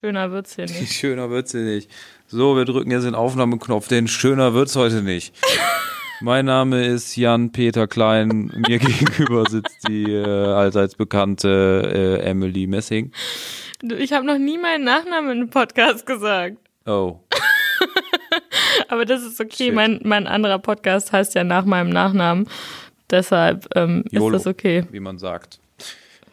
Schöner wird's hier nicht. Schöner wird's hier nicht. So, wir drücken jetzt den Aufnahmeknopf, denn schöner wird's heute nicht. mein Name ist Jan-Peter Klein. Mir gegenüber sitzt die äh, allseits bekannte äh, Emily Messing. Ich habe noch nie meinen Nachnamen im Podcast gesagt. Oh, Aber das ist okay. Shit. Mein, mein anderer Podcast heißt ja nach meinem Nachnamen. Deshalb ähm, ist das okay. wie man sagt.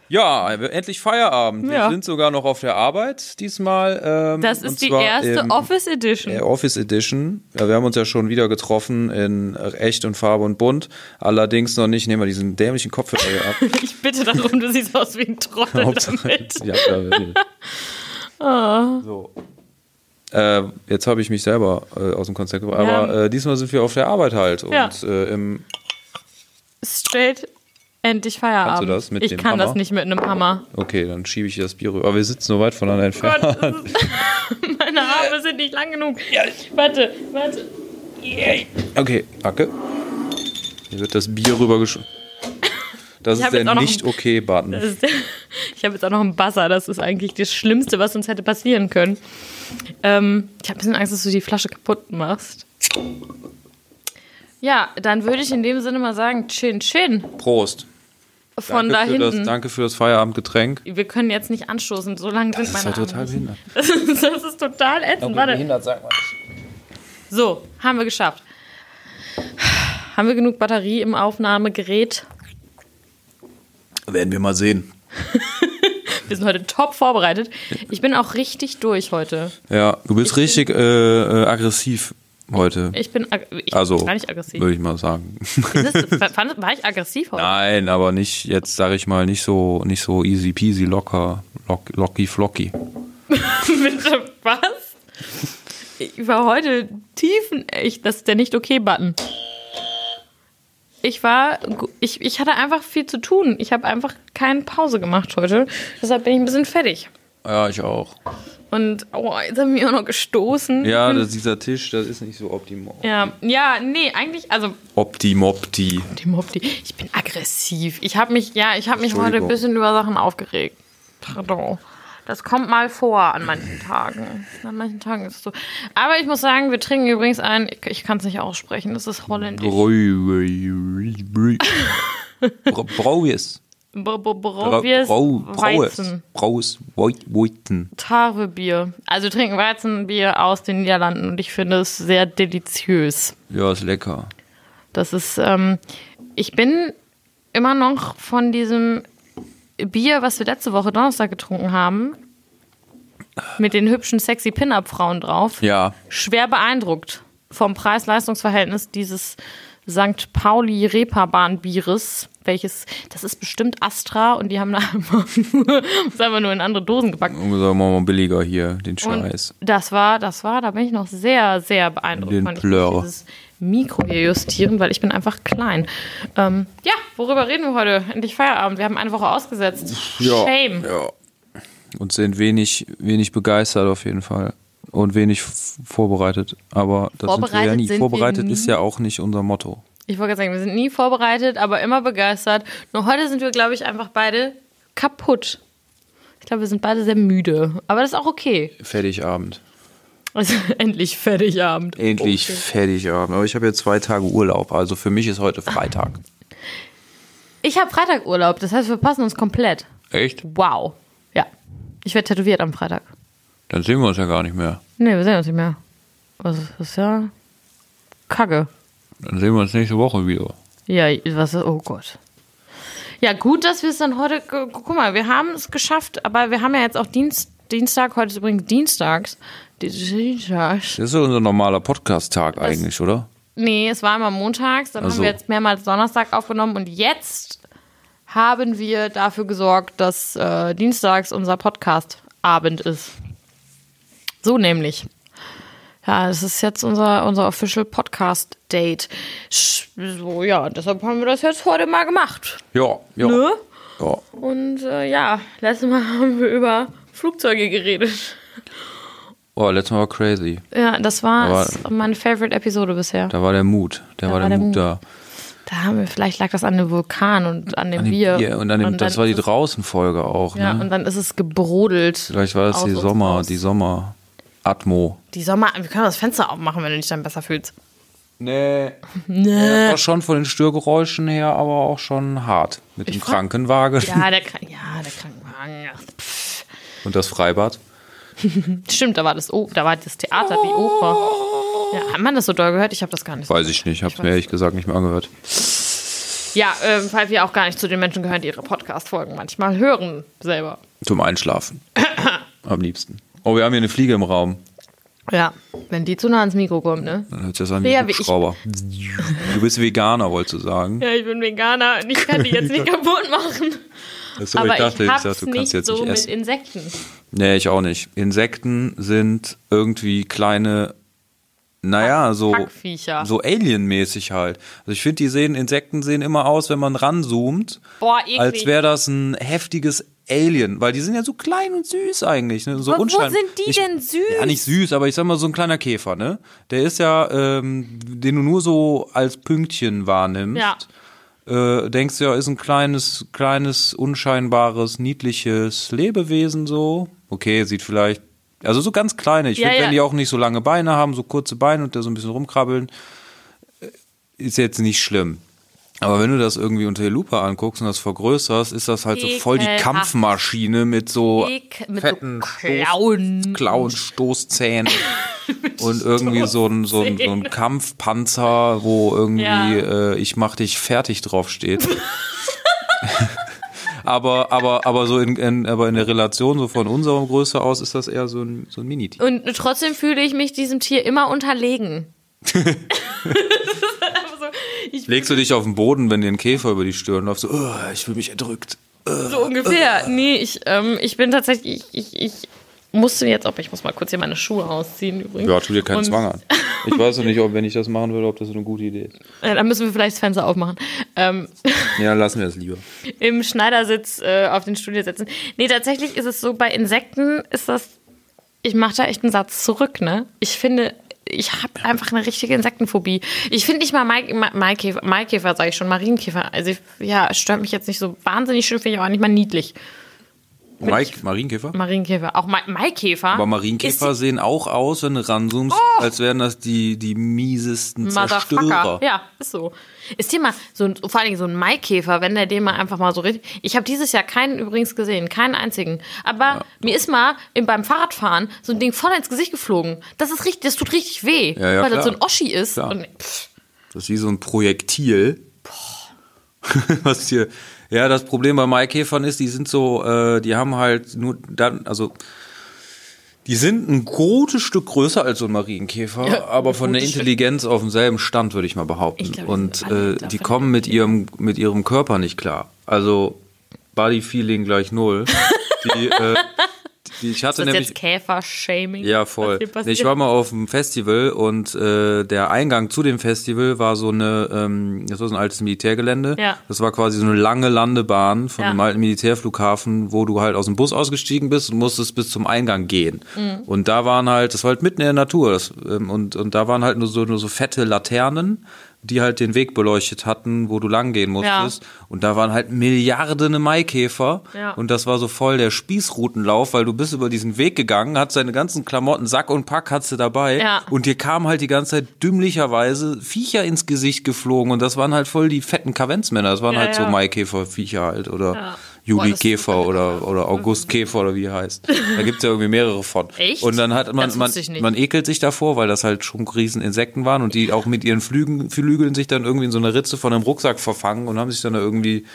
Ja, endlich Feierabend. Wir Ja. sind sogar noch auf der Arbeit diesmal. Ähm, Das ist die erste Office Edition. äh, Office Edition. Ja, wir haben uns ja schon wieder getroffen in echt und Farbe und bunt. Allerdings noch nicht. Nehmen wir diesen dämlichen Kopfhörer hier ab. Ich bitte darum, du siehst aus wie ein Trottel Hauptsache, damit. ja, ja, will. Ah. So. Äh, jetzt habe ich mich selber äh, aus dem Konzept gebracht. Ja. Aber äh, diesmal sind wir auf der Arbeit halt. Und Ja. äh, im, Straight, endlich Feierabend. Kannst du das mit ich dem kann das Hammer? nicht mit einem Hammer. okay, dann schiebe ich das Bier rüber. Aber wir sitzen so weit voneinander entfernt. Gott, das ist, meine Arme sind nicht lang genug. Warte, warte. Okay, danke. Hier wird das Bier rübergeschoben. Das ist der Nicht-Okay-Button. Das ich habe jetzt auch noch einen Buzzer. Das ist eigentlich das Schlimmste, was uns hätte passieren können. Ähm, ich habe ein bisschen Angst, dass du die Flasche kaputt machst. Ja, dann würde ich in dem Sinne mal sagen, Chin Chin Prost. Von danke da für das, hinten. danke für das Feierabendgetränk. Wir können jetzt nicht anstoßen, so lange sind Das ist meine ja total Arme. behindert. Das ist, das ist total ätzend. Warte. Behindert sagt man nicht. So, haben wir geschafft. Haben wir genug Batterie im Aufnahmegerät? Werden wir mal sehen. Wir sind heute top vorbereitet. Ich bin auch richtig durch heute. Ja, du bist richtig äh, äh, aggressiv heute. Ich bin, ich Also, bin gar nicht aggressiv. würde ich mal sagen. Es, fand, war ich aggressiv heute? Nein, aber nicht, jetzt sage ich mal, nicht so, nicht so easy peasy, locker, lock, locky flocky. Bitte, was? Ich war heute tiefenecht. Das ist der Nicht-Okay-Button. Ich war, ich, ich hatte einfach viel zu tun. Ich habe einfach keine Pause gemacht heute. Deshalb bin ich ein bisschen fertig. Ja, ich auch. Und oh, jetzt haben wir auch noch gestoßen. Ja, das, dieser Tisch, das ist nicht so optimal. Ja, ja, nee, eigentlich, also Optimopti. die Mopti, ich bin aggressiv. Ich habe mich, ja, ich habe mich heute ein bisschen über Sachen aufgeregt. Pardon. Das kommt mal vor an manchen Tagen. An manchen Tagen ist es so. Aber ich muss sagen, wir trinken übrigens ein, ich, ich kann es nicht aussprechen, das ist holländisch. Braues. Br- Br- Braubiers Weizen. Braues Weiten. Tarwebier. Also trinken Weizenbier aus den Niederlanden und ich finde es sehr deliziös. Ja, ist lecker. Das ist, ähm, ich bin immer noch von diesem Bier, was wir letzte Woche Donnerstag getrunken haben, mit den hübschen, sexy Pin-Up-Frauen drauf, Ja, schwer beeindruckt vom Preis-Leistungs-Verhältnis dieses St. Pauli Reeperbahn-Bieres, welches, das ist bestimmt Astra und die haben da einfach nur, einfach nur in andere Dosen gepackt. sagen wir mal billiger hier, den Und Scheiß. das war, das war, da bin ich noch sehr, sehr beeindruckt. Den Plör. dieses Mikro hier justieren, weil ich bin einfach klein. Ähm, ja, worüber reden wir heute? Endlich Feierabend. Wir haben eine Woche ausgesetzt. Shame. Ja. Und sind wenig, wenig begeistert auf jeden Fall. Und wenig vorbereitet. Aber das sind wir ja Vorbereitet nie. Vorbereitet nie. ist ja auch nicht unser Motto. Ich wollte gerade sagen, wir sind nie vorbereitet, aber immer begeistert. Nur heute sind wir, glaube ich, einfach beide kaputt. Ich glaube, wir sind beide sehr müde. Aber das ist auch okay. Fertigabend. Also endlich fertig Abend. Endlich Fertigabend. Aber ich habe jetzt zwei Tage Urlaub. Also für mich ist heute Freitag. Ich habe Freitag Urlaub, das heißt, wir passen uns komplett. Echt? Wow. Ja. Ich werde tätowiert am Freitag. Dann sehen wir uns ja gar nicht mehr. Nee, wir sehen uns nicht mehr. Was ist das ist ja Kacke. Dann sehen wir uns nächste Woche wieder. Ja, was oh Gott. Ja, gut, dass wir es dann heute, gu- guck mal, wir haben es geschafft, aber wir haben ja jetzt auch Dienst, Dienstag, heute ist übrigens Dienstags. Dienstags. Das ist unser normaler Podcast-Tag eigentlich, oder? Nee, es war immer montags, dann Ach haben wir jetzt mehrmals Donnerstag aufgenommen und jetzt haben wir dafür gesorgt, dass äh, Dienstags unser Podcast-Abend ist. So nämlich. Ja, das ist jetzt unser, unser Official Podcast-Date. Sch- So, ja, deshalb haben wir das jetzt heute mal gemacht. Ja, ja. Ne? ja. Und äh, ja, letztes Mal haben wir über Flugzeuge geredet. Oh, letztes Mal war crazy. Ja, das war es- meine Favorite-Episode bisher. Da war der Mut. Der war, der, Mut, da. Da haben wir, vielleicht lag das an dem Vulkan und an dem An dem Bier. Bier. Und, an dem, das dann war die Draußenfolge auch, Ja, ne? und dann ist es gebrodelt. Vielleicht war das die Sommer, raus. die Sommer-Atmo. Die Sommer, wir können das Fenster aufmachen, wenn du dich dann besser fühlst. Nee. Nee. War schon von den Störgeräuschen her, aber auch schon hart. Mit dem fand- Krankenwagen Ja, der, ja, der Krankenwagen. pff. und das Freibad. Stimmt, da war das, da war das Theater, die Oper. Ja, hat man das so doll gehört? Ich habe das gar nicht. so Weiß ich nicht, hab's mir ehrlich gesagt nicht mehr angehört. Ja, ähm, weil wir auch gar nicht zu den Menschen gehören, die ihre Podcast-Folgen manchmal hören selber. Zum Einschlafen. Am liebsten. Oh, wir haben hier eine Fliege im Raum. Ja, wenn die zu nah ans Mikro kommt, ne? Dann hört sich das an wie Ja, ein ich- Hubschrauber. Du bist Veganer, wolltest du sagen. Ja, ich bin Veganer und ich kann die jetzt nicht kaputt machen. Achso, Aber ich dachte, ich ich hab's dachte, du nicht kannst jetzt so nicht mit essen. Insekten. Nee, ich auch nicht. Insekten sind irgendwie kleine, naja, so, so Alien-mäßig halt. Also ich finde, die sehen, Insekten sehen immer aus, wenn man ranzoomt, Boah, eklig. als wäre das ein heftiges Alien, weil die sind ja so klein und süß eigentlich, ne? So Aber wo sind die ich, denn süß? Ja, nicht süß, aber ich sag mal so ein kleiner Käfer, ne? Der ist ja, ähm, den du nur so als Pünktchen wahrnimmst. Ja. Äh, denkst du ja, ist ein kleines, kleines, unscheinbares, niedliches Lebewesen so. Okay, sieht vielleicht, also so ganz kleine. Ich Ja, finde, ja. wenn die auch nicht so lange Beine haben, so kurze Beine und da so ein bisschen rumkrabbeln, äh, ist jetzt nicht schlimm. Aber wenn du das irgendwie unter der Lupe anguckst und das vergrößerst, ist das halt so voll die. Kampfmaschine mit so Ekel- mit fetten so Klauen. Klauen, Stoßzähnen und irgendwie so ein, so, ein, so ein Kampfpanzer, wo irgendwie Ja. äh, ich mach dich fertig drauf steht. aber, aber, aber so in, in, aber in der Relation so von unserer Größe aus ist das eher so ein, so ein Mini-Tier. Und trotzdem fühle ich mich diesem Tier immer unterlegen. Ich Legst du dich auf den Boden, wenn dir ein Käfer über die Stirn läuft, so, "Oh, ich fühle mich erdrückt. so ungefähr. Nee, ich, ähm, ich bin tatsächlich, ich, ich, ich musste jetzt, ob ich muss mal kurz hier meine Schuhe ausziehen übrigens. Ja, tu dir keinen Und- Zwang an. Ich weiß noch nicht, ob wenn ich das machen würde, ob das so eine gute Idee ist. Dann müssen wir vielleicht das Fenster aufmachen. Ähm, Ja, lassen wir es lieber. Im Schneidersitz äh, auf den Stuhl setzen. Nee, tatsächlich ist es so, bei Insekten ist das, ich mache da echt einen Satz zurück, ne? Ich finde, ich habe einfach eine richtige Insektenphobie. Ich finde nicht mal Mai, Ma- Maikäfer, Maikäfer sage ich schon, Marienkäfer. Also ja, stört mich jetzt nicht so wahnsinnig schön, finde ich aber nicht mal niedlich. Mike, Marienkäfer? Marienkäfer, auch Ma Maikäfer. Aber Marienkäfer ist sehen auch aus, wenn du ranzoomst, als wären das die, die miesesten. Zerstörer. Ja, ist so. Ist dir mal so vor allen Dingen so ein Maikäfer, wenn der den mal einfach mal so richtig. Ich habe dieses Jahr keinen übrigens gesehen, keinen einzigen. Aber mir ist mal im, beim Fahrradfahren so ein Ding voll ins Gesicht geflogen. Das ist richtig, das tut richtig weh, Ja, ja, weil das klar. so ein Oschi ist. Das ist wie so ein Projektil. Was hier. Ja, das Problem bei Maikäfern ist, die sind so, äh, die haben halt nur dann, also die sind ein gutes Stück größer als so ein Marienkäfer, Ja, aber ein von der gutes Stück. Intelligenz auf demselben Stand, würde ich mal behaupten. Ich glaub, Und äh, die kommen mit ihrem, mit ihrem Körper nicht klar. Also Body Feeling gleich null. Die, äh, ich hatte ist das nämlich. jetzt Käfer-Shaming? Ja, voll. Nee? Ich war mal auf dem Festival und äh, der Eingang zu dem Festival war so eine, ähm, das war so ein altes Militärgelände. Ja. Das war quasi so eine lange Landebahn von Ja. einem alten Militärflughafen, wo du halt aus dem Bus ausgestiegen bist und musstest bis zum Eingang gehen. Mhm. Und da waren halt, das war halt mitten in der Natur. Das, ähm, und, und da waren halt nur so, nur so fette Laternen, die halt den Weg beleuchtet hatten, wo du lang gehen musstest. Und da waren halt Milliarden Maikäfer. Ja. Und das war so voll der Spießrutenlauf, weil du bist über diesen Weg gegangen, hast deine ganzen Klamotten, Sack und Pack hast du dabei. Ja. Und dir kamen halt die ganze Zeit dümmlicherweise Viecher ins Gesicht geflogen. Und das waren halt voll die fetten Kavenzmänner. Das waren Ja, halt so ja. Maikäfer-Viecher halt. Oder Ja. Juli Boah, Käfer oder, oder August Käfer oder wie die heißt. Da gibt's ja irgendwie mehrere von. Echt? Und dann hat man, man, man ekelt sich davor, weil das halt schon riesen Insekten waren und die auch mit ihren Flügen, Flügeln sich dann irgendwie in so einer Ritze von einem Rucksack verfangen und haben sich dann da irgendwie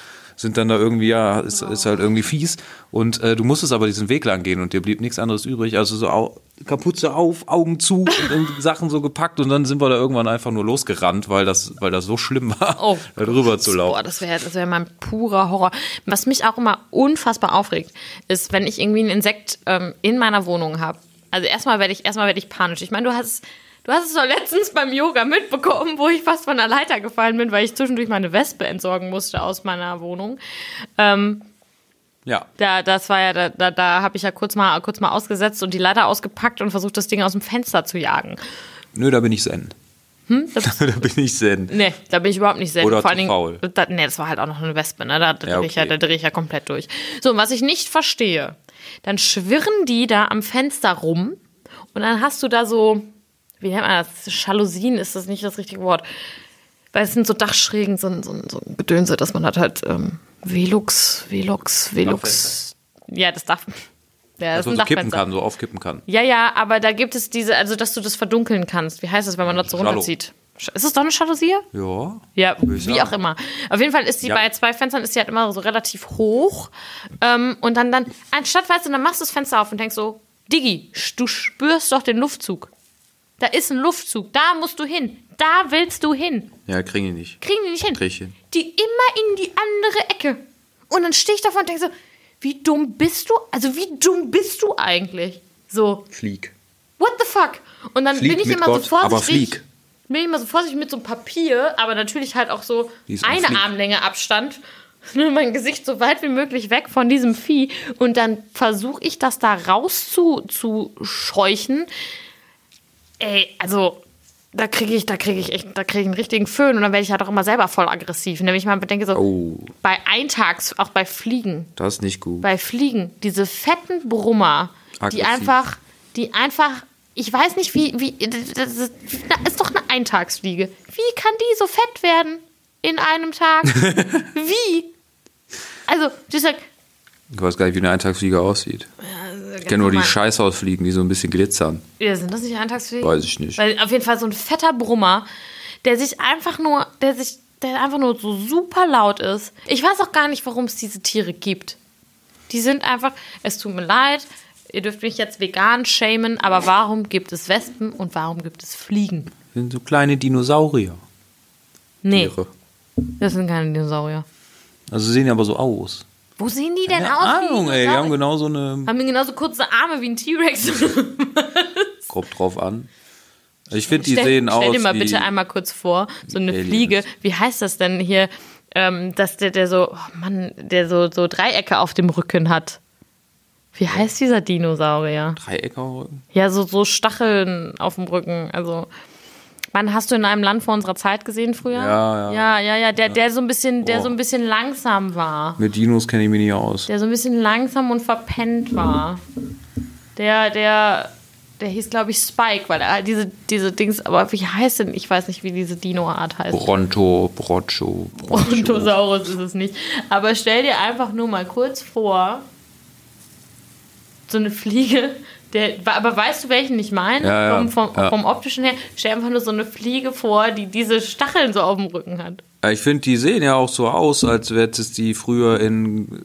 sind dann da irgendwie, ja, ist, ist halt irgendwie fies. Und äh, du musstest aber diesen Weg lang gehen und dir blieb nichts anderes übrig. Also so au Kapuze auf, Augen zu und Sachen so gepackt und dann sind wir da irgendwann einfach nur losgerannt, weil das, weil das so schlimm war, Oh. da drüber zu Boah, laufen. das wäre das wär mein purer Horror. Was mich auch immer unfassbar aufregt, ist, wenn ich irgendwie ein Insekt ähm, in meiner Wohnung habe. Also erstmal werde ich, erstmal werde ich panisch. Ich meine, du hast, du hast es doch letztens beim Yoga mitbekommen, wo ich fast von der Leiter gefallen bin, weil ich zwischendurch meine Wespe entsorgen musste aus meiner Wohnung. Ähm, Ja. da, das war ja, da, da, da habe ich ja kurz mal, kurz mal ausgesetzt und die Leiter ausgepackt und versucht, das Ding aus dem Fenster zu jagen. Nö, da bin ich Zen. Hm? Da bin ich Zen. nee, da bin ich überhaupt nicht sehr Oder Vor zu allen Dingen, faul. Da, nee, das war halt auch noch eine Wespe, ne? Da, da, Ja, dreh ich ja, okay. da drehe ich ja komplett durch. So, und was ich nicht verstehe, dann schwirren die da am Fenster rum und dann hast du da so, wie nennt man das? Jalousien ist das nicht das richtige Wort. Weil es sind so Dachschrägen, so, ein- so, ein- so ein Gedönse, dass man hat halt ähm, Velux, Velux, Velux. Ja, das darf. Ja, das Dass man so kippen kann, so aufkippen kann. Ja, ja, aber da gibt es diese, also dass du das verdunkeln kannst. Wie heißt das, wenn man das so runterzieht? Ist es doch eine Jalousie? Ja. Ja, wie auch immer. Auf jeden Fall ist die Ja. bei zwei Fenstern ist die halt immer so relativ hoch. Ähm, und dann, dann, anstatt, weißt du, dann machst du das Fenster auf und denkst so, Diggi, sch- du spürst doch den Luftzug. Da ist ein Luftzug, da musst du hin. Da willst du hin. Ja, kriegen die nicht. Kriegen die nicht hin. Krieg ich hin. Die immer in die andere Ecke. Und dann stehe ich davon und denke so, wie dumm bist du? Also wie dumm bist du eigentlich? So, Flieg. what the fuck? Und dann Flieg bin ich immer Gott, so vorsichtig. aber flieg. Bin ich immer so vorsichtig mit so einem Papier, aber natürlich halt auch so eine Flieg. Armlänge Abstand. Nur mein Gesicht so weit wie möglich weg von diesem Vieh. Und dann versuche ich das da raus zu, zu scheuchen. Ey, also da kriege ich, da kriege ich echt, da kriege ich einen richtigen Föhn und dann werde ich halt auch immer selber voll aggressiv. Und wenn ich mal bedenke, so Oh, bei Eintags, auch bei Fliegen, das ist nicht gut. bei Fliegen, diese fetten Brummer, die Aggressiv. einfach, die einfach, ich weiß nicht, wie, wie, das ist, das ist doch eine Eintagsfliege. Wie kann die so fett werden in einem Tag? wie? Also, du sagst, Ich weiß gar nicht, wie eine Eintagsfliege aussieht. Ich kenne nur die Scheißhausfliegen, die so ein bisschen glitzern. Ja, sind das nicht Eintagsfliegen? Weiß ich nicht. Weil auf jeden Fall so ein fetter Brummer, der sich einfach nur, der sich, der einfach nur so super laut ist. Ich weiß auch gar nicht, warum es diese Tiere gibt. Die sind einfach, es tut mir leid, ihr dürft mich jetzt vegan shamen, aber warum gibt es Wespen und warum gibt es Fliegen? Das sind so kleine Dinosaurier. Nee, Tiere. das sind keine Dinosaurier. Also sie sehen ja aber so aus. Wo sehen die denn Keine aus? Ahnung, ey. Die haben genau so eine. haben genauso kurze Arme wie ein T-Rex. Grob drauf an. Ich finde, die stell, sehen stell aus. dir mal bitte einmal kurz vor, so eine Aliens. Fliege. Wie heißt das denn hier? Ähm, dass der, der so, oh Mann, der so, so Dreiecke auf dem Rücken hat. Wie heißt dieser Dinosaurier? Dreiecke am Rücken. Ja, so, so Stacheln auf dem Rücken. Also, Mann, hast du in einem Land vor unserer Zeit gesehen früher? Ja, ja. Ja, ja, ja. Der, der so ein bisschen, der Boah. so ein bisschen langsam war. Mit Dinos kenne ich mich nicht aus. Der so ein bisschen langsam und verpennt war. Der, der, der hieß, glaube ich, Spike, weil er diese, diese Dings, aber wie heißt denn? Ich weiß nicht, wie diese Dino-Art heißt. Bronto, Brocho, Brontosaurus ist es nicht. Aber stell dir einfach nur mal kurz vor, so eine Fliege, der, aber weißt du, welchen ich meine? Ja, vom, vom, ja. vom optischen her. Stell einfach nur so eine Fliege vor, die diese Stacheln so auf dem Rücken hat. Ich finde, die sehen ja auch so aus, als hätte es die früher in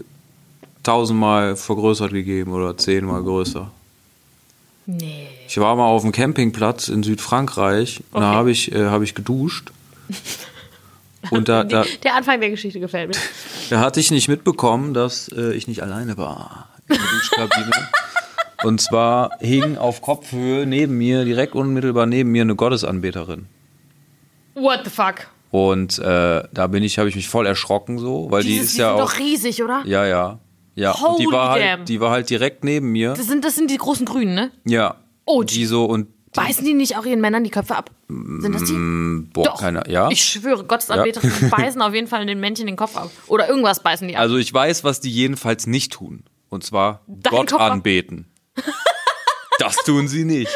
tausendmal vergrößert gegeben oder zehnmal größer. Nee. Ich war mal auf dem Campingplatz in Südfrankreich und da Okay. habe ich, äh, hab ich geduscht. Und da, da, Der Anfang der Geschichte gefällt mir. da hatte ich nicht mitbekommen, dass äh, ich nicht alleine war in der Duschkabine. Und zwar hing auf Kopfhöhe neben mir, direkt unmittelbar neben mir, eine Gottesanbeterin. What the fuck? Und äh, da bin ich, habe ich mich voll erschrocken so, weil die Dieses, ist die ja sind auch. doch riesig, oder? Ja, ja. Ja, und die Holy war, damn. halt, die war halt direkt neben mir. Das sind, das sind die großen Grünen, ne? Ja. Oh, die so und Beißen die nicht auch ihren Männern die Köpfe ab? Sind das die? boah, Doch. keiner. Ja. Ich schwöre, Gottesanbeterinnen beißen auf jeden Fall den Männchen den Kopf ab. Oder irgendwas beißen die ab. Also ich weiß, was die jedenfalls nicht tun. Und zwar Dein Gott Kopf anbeten. Das tun sie nicht.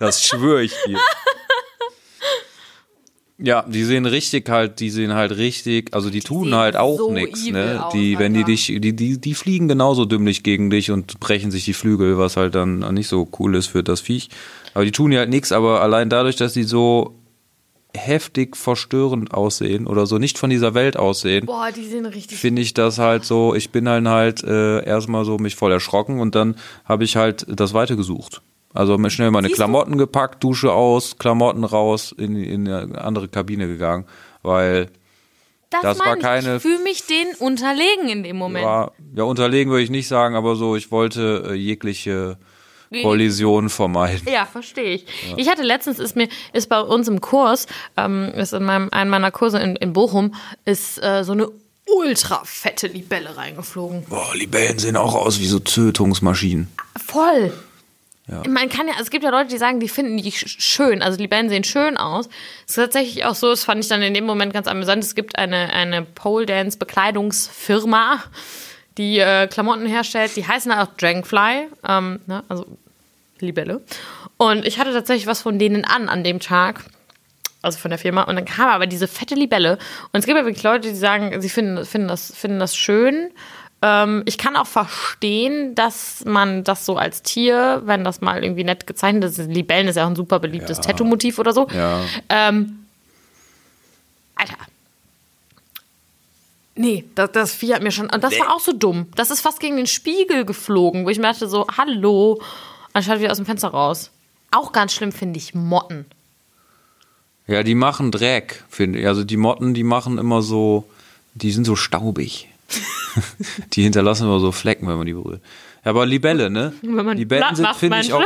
Das schwöre ich dir. Ja, die sehen richtig halt, die sehen halt richtig, also die, tun sehen halt auch so evil ne? aus, Die, wenn die dich, die, die, die fliegen genauso dümmlich gegen dich und brechen sich die Flügel, was halt dann nicht so cool ist für das Viech. Aber die tun ja halt nichts, aber allein dadurch, dass die so heftig verstörend aussehen oder so nicht von dieser Welt aussehen, Boah, die sehen richtig. finde ich das halt so, ich bin dann halt äh, erstmal so mich voll erschrocken und dann habe ich halt das Weite gesucht. Also mir schnell meine Siehst du? Klamotten gepackt, Dusche aus, Klamotten raus, in, in eine andere Kabine gegangen, weil das das war keine- Ich fühle mich denen unterlegen in dem Moment. war, ja unterlegen würde ich nicht sagen, aber so, ich wollte äh, jegliche Kollision vermeiden. Ja, verstehe ich. Ich hatte letztens, ist mir, ist bei uns im Kurs, ähm, ist in meinem, einem meiner Kurse in, in Bochum, ist äh, so eine ultra fette Libelle reingeflogen. Boah, Libellen sehen auch aus wie so Tötungsmaschinen. Voll. Ja. Man kann ja, es gibt ja Leute, die sagen, die finden die sch- schön, also Libellen sehen schön aus. Es ist tatsächlich auch so, das fand ich dann in dem Moment ganz amüsant. Es gibt eine, eine Pole Dance Bekleidungsfirma, die äh, Klamotten herstellt, die heißen auch Dragonfly, ähm, ne, also Libelle. Und ich hatte tatsächlich was von denen an an dem Tag. Also von der Firma. Und dann kam aber diese fette Libelle. Und es gibt ja wirklich Leute, die sagen, sie finden, finden, das, finden das schön. Ähm, ich kann auch verstehen, dass man das so als Tier, wenn das mal irgendwie nett gezeichnet ist, Libellen ist ja auch ein super beliebtes Ja. Tattoo-Motiv oder so. Ja. Ähm, Alter. Nee, das, das Vieh hat mir schon. Und das war auch so dumm. Das ist fast gegen den Spiegel geflogen, wo ich mir dachte, so, hallo, anstatt wieder aus dem Fenster raus. Auch ganz schlimm finde ich Motten. Ja, die machen Dreck, finde ich. Also die Motten, die machen immer so, die sind so staubig. die hinterlassen immer so Flecken, wenn man die berührt. Ja, aber Libelle, ne? Wenn man Libellen sind, finde ich auch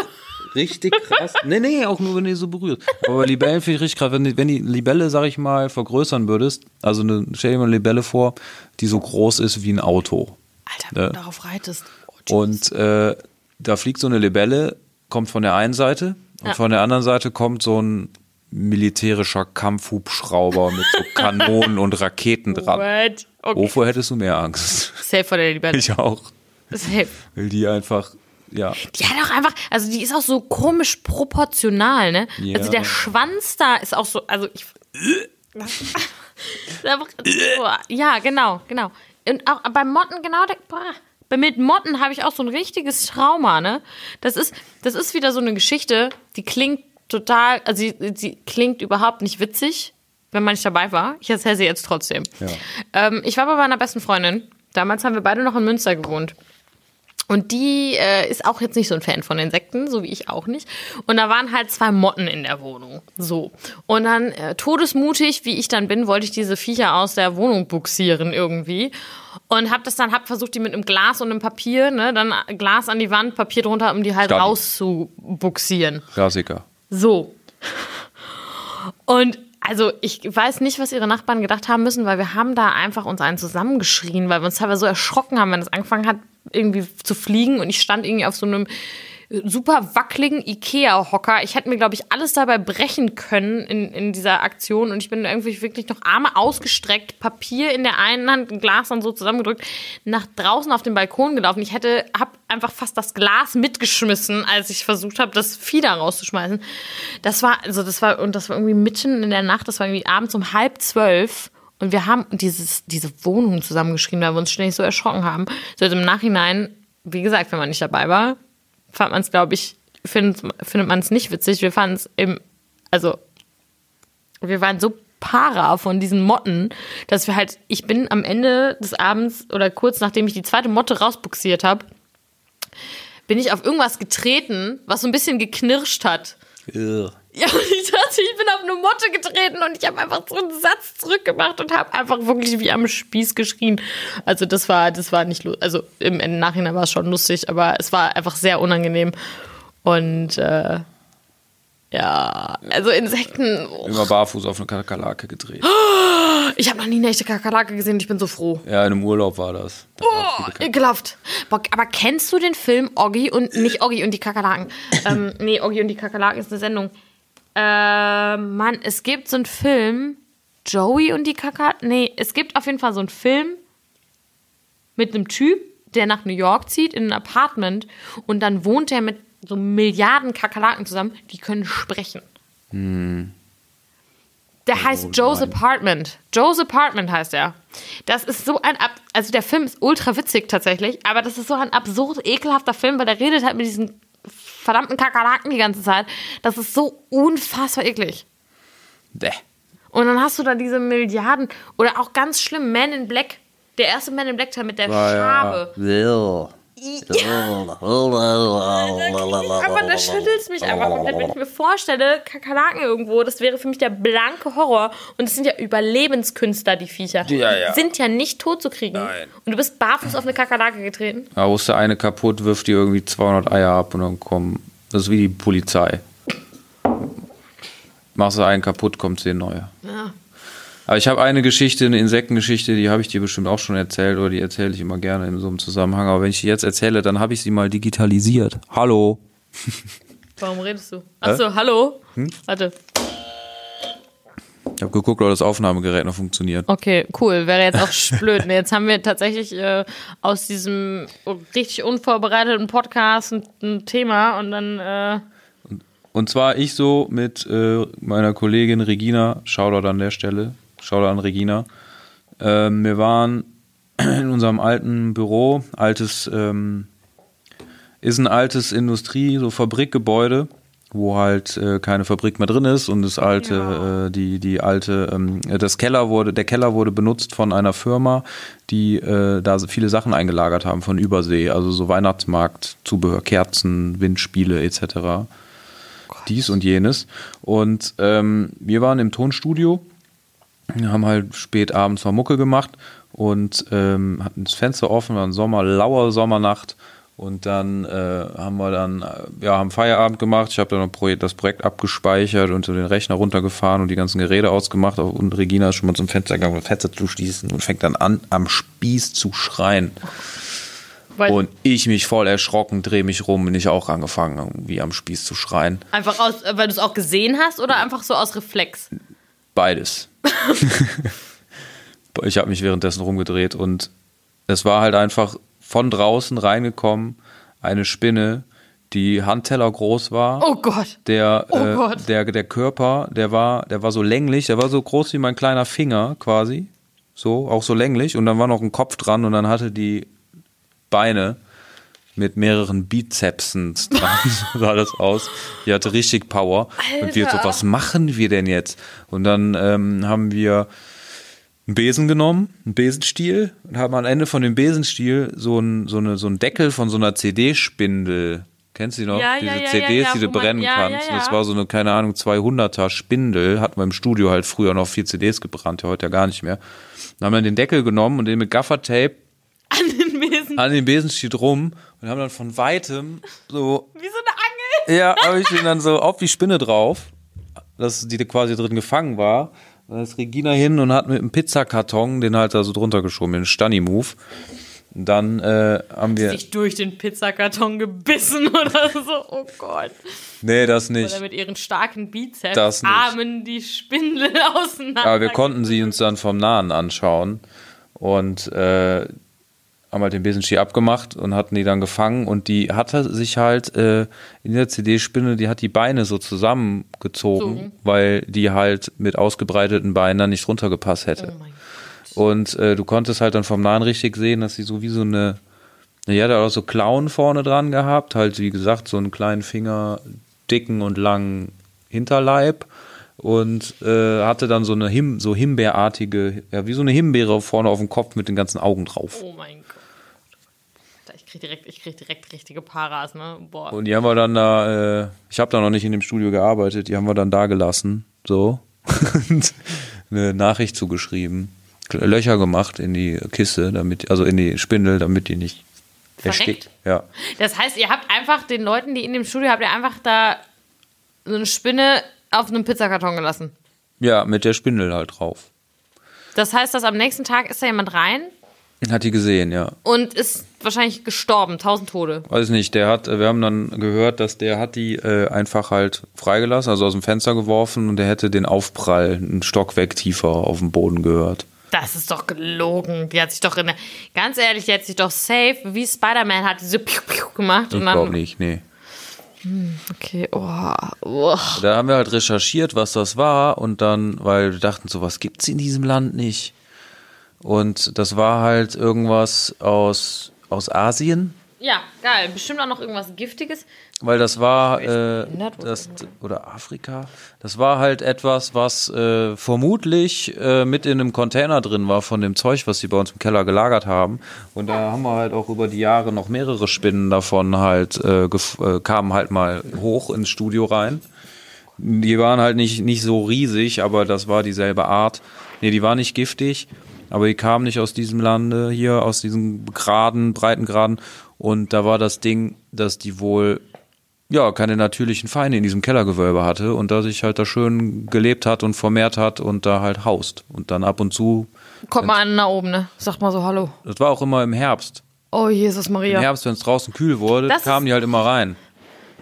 richtig krass. nee, nee, auch nur, wenn du die so berührst. Aber bei Libellen finde ich richtig krass. Wenn die, wenn die Libelle, sag ich mal, vergrößern würdest, also eine, stell dir mal eine Libelle vor, die so groß ist wie ein Auto. Alter, Ja. wenn du darauf reitest. Oh. Und äh, da fliegt so eine Libelle, kommt von der einen Seite und Ja. von der anderen Seite kommt so ein militärischer Kampfhubschrauber mit so Kanonen und Raketen dran. What? Okay. Wovor hättest du mehr Angst? Safe vor der Libelle. Ich auch. Safe. Weil die einfach, ja. Die hat auch einfach, also die ist auch so komisch proportional, ne? Ja. Also der Schwanz da ist auch so, also ich. Einfach, ja, genau, genau. Und auch bei Motten, genau, der, boah, mit Motten habe ich auch so ein richtiges Trauma, ne? Das ist, das ist wieder so eine Geschichte, die klingt total, also sie, sie klingt überhaupt nicht witzig, wenn man nicht dabei war. Ich erzähle sie jetzt trotzdem. Ja. Ähm, ich war bei meiner besten Freundin. Damals haben wir beide noch in Münster gewohnt. Und die äh, ist auch jetzt nicht so ein Fan von Insekten, so wie ich auch nicht. Und da waren halt zwei Motten in der Wohnung. So. Und dann äh, todesmutig, wie ich dann bin, wollte ich diese Viecher aus der Wohnung buxieren irgendwie. Und hab das dann, hab versucht, die mit einem Glas und einem Papier, ne, dann Glas an die Wand, Papier drunter, um die halt Stabi. rauszubuxieren. Klassiker. So. Und also ich weiß nicht, was ihre Nachbarn gedacht haben müssen, weil wir haben da einfach uns einen zusammengeschrien, weil wir uns teilweise so erschrocken haben, wenn es angefangen hat, irgendwie zu fliegen und ich stand irgendwie auf so einem super wackeligen Ikea-Hocker. Ich hätte mir, glaube ich, alles dabei brechen können in, in dieser Aktion und ich bin irgendwie wirklich noch Arme ausgestreckt, Papier in der einen Hand, ein Glas dann so zusammengedrückt, nach draußen auf den Balkon gelaufen. Ich hätte, hab einfach fast das Glas mitgeschmissen, als ich versucht habe, das Vieh da rauszuschmeißen. Das war, also das war, und das war irgendwie mitten in der Nacht, das war irgendwie abends um halb zwölf. Und wir haben dieses, diese Wohnung zusammengeschrieben, weil wir uns ständig so erschrocken haben. So also im Nachhinein, wie gesagt, wenn man nicht dabei war, fand man es, glaube ich, find, findet man es nicht witzig. Wir fanden es im, also, wir waren so para von diesen Motten, dass wir halt, ich bin am Ende des Abends oder kurz nachdem ich die zweite Motte rausbuxiert habe, bin ich auf irgendwas getreten, was so ein bisschen geknirscht hat. Ugh. Ja, ich dachte, ich bin auf eine Motte getreten und ich habe einfach so einen Satz zurückgemacht und habe einfach wirklich wie am Spieß geschrien. Also das war, das war nicht, also im Nachhinein war es schon lustig, aber es war einfach sehr unangenehm. Und äh, ja, also Insekten, oh, Immer barfuß auf eine Kakerlake gedreht. ich habe noch nie eine echte Kakerlake gesehen, ich bin so froh. Ja, in einem Urlaub war das. Da Oh, ekelhaft. Aber kennst du den Film Oggi und nicht Oggi und die Kakerlaken? ähm, nee, Oggi und die Kakerlaken ist eine Sendung. Äh, Mann, es gibt so einen Film, Joey und die Kakerlaken. Nee, es gibt auf jeden Fall so einen Film mit einem Typ, der nach New York zieht, in ein Apartment und dann wohnt er mit so Milliarden Kakerlaken zusammen, die können sprechen. Der heißt Joe's nein. Apartment. Joe's Apartment heißt er. Das ist so ein, ab also der Film ist ultra witzig tatsächlich, aber das ist so ein absurd ekelhafter Film, weil der redet halt mit diesen verdammten Kakerlaken die ganze Zeit. Das ist so unfassbar eklig. Bäh. Und dann hast du da diese Milliarden oder auch ganz schlimm Man in Black. Der erste Man in Black Teil mit der Schabe. ja. Da schüttelt es mich einfach komplett, wenn ich mir vorstelle, Kakerlaken irgendwo, das wäre für mich der blanke Horror. Und es sind ja Überlebenskünstler, die Viecher. Ja, ja. Die sind ja nicht tot zu kriegen. Nein. Und du bist barfuß auf eine Kakerlake getreten. Da haust du eine kaputt, wirft die irgendwie 200 Eier ab und dann kommen. Das ist wie die Polizei. Machst du einen kaputt, kommt zehn neue. Ja. Aber ich habe eine Geschichte, eine Insektengeschichte, die habe ich dir bestimmt auch schon erzählt oder die erzähle ich immer gerne in so einem Zusammenhang. Aber wenn ich die jetzt erzähle, dann habe ich sie mal digitalisiert. Hallo. Warum redest du? Achso, hallo? Hm? Warte. Ich habe geguckt, ob das Aufnahmegerät noch funktioniert. Okay, cool. Wäre jetzt auch blöd. Nee, jetzt haben wir tatsächlich äh, aus diesem richtig unvorbereiteten Podcast ein, ein Thema und dann. Äh, Und zwar ich so mit äh, meiner Kollegin Regina, Shoutout an der Stelle, Shoutout an Regina. Ähm, wir waren in unserem alten Büro, altes, ähm, ist ein altes Industrie, so Fabrikgebäude, wo halt äh, keine Fabrik mehr drin ist und das alte, Ja. äh, die, die alte, ähm, das Keller wurde, der Keller wurde benutzt von einer Firma, die äh, da so viele Sachen eingelagert haben von Übersee, also so Weihnachtsmarkt, Zubehör, Kerzen, Windspiele etc dies und jenes. Und ähm, wir waren im Tonstudio, haben halt spät abends mal Mucke gemacht und ähm, hatten das Fenster offen, war ein Sommer, lauer Sommernacht. Und dann äh, haben wir dann, ja, haben Feierabend gemacht. Ich habe dann Projekt, das Projekt abgespeichert und so den Rechner runtergefahren und die ganzen Geräte ausgemacht. Und Regina ist schon mal zum Fenster gegangen, um das Fenster zu schließen und fängt dann an, am Spieß zu schreien. weil Und ich mich voll erschrocken, drehe mich rum und ich auch angefangen, irgendwie am Spieß zu schreien. einfach aus, äh, weil du es auch gesehen hast oder einfach so aus Reflex? Beides. ich habe mich währenddessen rumgedreht und es war halt einfach von draußen reingekommen eine Spinne, die Handteller groß war. Oh Gott. Der, Oh äh, Gott. der, der Körper, der war, der war so länglich, der war so groß wie mein kleiner Finger quasi. So, auch so länglich. Und dann war noch ein Kopf dran und dann hatte die Beine mit mehreren Bizepsen dran, so sah das aus. Die hatte richtig Power. Und wir so, Alter. was machen wir denn jetzt? Und dann ähm, haben wir einen Besen genommen, einen Besenstiel und haben am Ende von dem Besenstiel so einen so eine, so einen Deckel von so einer CD-Spindel. Kennst du die noch? Ja, Diese ja, ja, CDs, die du man- brennen ja, ja, kannst. ja. Das war so eine, keine Ahnung, 200er Spindel. Hatten wir im Studio halt früher noch vier CDs gebrannt, ja heute ja gar nicht mehr. Dann haben wir den Deckel genommen und den mit Gaffertape An den Besen. an den Besenstiel rum und haben dann von weitem so Wie so eine Angel. ja, habe ich den dann so auf die Spinne drauf, dass die da quasi drin gefangen war. Dann ist Regina hin und hat mit einem Pizzakarton den halt da so drunter geschoben, den Stunny-Move. Dann äh, haben wir. Sich durch den Pizzakarton gebissen oder so. Oh Gott. Nee, das nicht. Oder mit ihren starken Bizeps Das nicht. Armen die Spindel auseinander. Aber wir konnten sie uns dann vom Nahen anschauen und äh, haben halt den Besenstiel abgemacht und hatten die dann gefangen und die hatte sich halt äh, in der CD-Spinne, die hat die Beine so zusammengezogen, Zogen. weil die halt mit ausgebreiteten Beinen dann nicht runtergepasst hätte. Oh. Und äh, du konntest halt dann vom Nahen richtig sehen, dass sie so wie so eine, die hat auch so Klauen vorne dran gehabt, halt wie gesagt so einen kleinen Finger, dicken und langen Hinterleib und äh, hatte dann so eine Him so Himbeerartige, ja wie so eine Himbeere vorne auf dem Kopf mit den ganzen Augen drauf. Oh mein krieg direkt, ich krieg direkt richtige Paras, ne? Boah. Und die haben wir dann da, äh, ich habe da noch nicht in dem Studio gearbeitet, die haben wir dann da gelassen, so und eine Nachricht zugeschrieben, Löcher gemacht in die Kiste, damit, also in die Spindel, damit die nicht erstickt. Ja. Das heißt, ihr habt einfach den Leuten, die in dem Studio, habt ihr einfach da so eine Spinne auf einem Pizzakarton gelassen. Ja, mit der Spindel halt drauf. Das heißt, dass am nächsten Tag ist da jemand rein Hat die gesehen, ja. und ist wahrscheinlich gestorben, tausend Tode. Weiß nicht, der hat, wir haben dann gehört, dass der hat die äh, einfach halt freigelassen, also aus dem Fenster geworfen und der hätte den Aufprall einen Stockwerk tiefer auf dem Boden gehört. Das ist doch gelogen. Die hat sich doch in der, ganz ehrlich, die hat sich doch safe, wie Spider-Man hat, diese Piu Piu gemacht Ich glaube nicht, nee. Okay, oh, oh. Da haben wir halt recherchiert, was das war und dann, weil wir dachten, sowas gibt's in diesem Land nicht. Und das war halt irgendwas aus, aus Asien, Ja, geil. Bestimmt auch noch irgendwas Giftiges. weil das war, äh, das, oder Afrika, das war halt etwas, was äh, vermutlich äh, mit in einem Container drin war von dem Zeug, was sie bei uns im Keller gelagert haben. Und da haben wir halt auch über die Jahre noch mehrere Spinnen davon halt, äh, gef- äh, kamen halt mal hoch ins Studio rein. Die waren halt nicht, nicht so riesig, aber das war dieselbe Art. Nee, die war nicht giftig, aber die kamen nicht aus diesem Lande hier, aus diesen Graden, Breitengraden. Und da war das Ding, dass die wohl ja, keine natürlichen Feinde in diesem Kellergewölbe hatte und da sich halt da schön gelebt hat und vermehrt hat und da halt haust. Und dann ab und zu, Kommt mal an nach oben, ne? Sag mal so Hallo. das war auch immer im Herbst. Oh, Jesus Im Maria. Herbst, wenn es draußen kühl wurde, Das kamen die halt immer rein.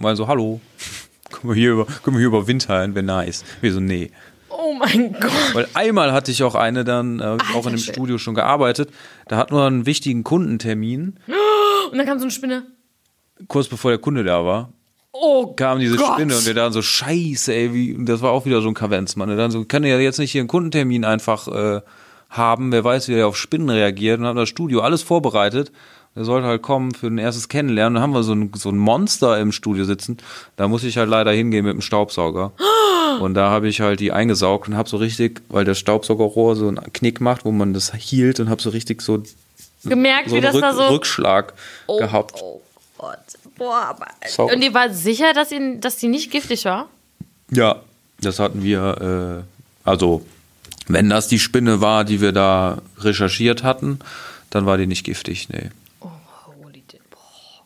Mal so, hallo, können wir hier über, können wir hier überwintern, wäre nice. Wir so, nee. Oh mein Gott. Weil einmal hatte ich auch eine dann, äh, auch in dem shit. Studio schon gearbeitet, da hatten wir einen wichtigen Kundentermin, Und dann kam so eine Spinne. kurz bevor der Kunde da war, Oh kam diese Gott. Spinne und wir dann so, scheiße, ey, wie, und das war auch wieder so ein Kavenzmann. Und dann so, kann ja jetzt nicht hier einen Kundentermin einfach äh, haben, wer weiß, wie er auf Spinnen reagiert. Und haben das Studio alles vorbereitet. Der sollte halt kommen für ein erstes Kennenlernen. Dann haben wir so ein, so ein Monster im Studio sitzen. Da muss ich halt leider hingehen mit dem Staubsauger. Und da habe ich halt die eingesaugt und habe so richtig, weil der Staubsaugerrohr so einen Knick macht, wo man das hielt und habe so richtig so, Gemerkt, so wie einen das Rück, da so. Rückschlag oh, gehabt. Oh Gott. Boah, aber. Sorry. Und ihr wart sicher, dass, ihr, dass die nicht giftig war? Ja, das hatten wir, äh, also wenn das die Spinne war, die wir da recherchiert hatten, dann war die nicht giftig, nee.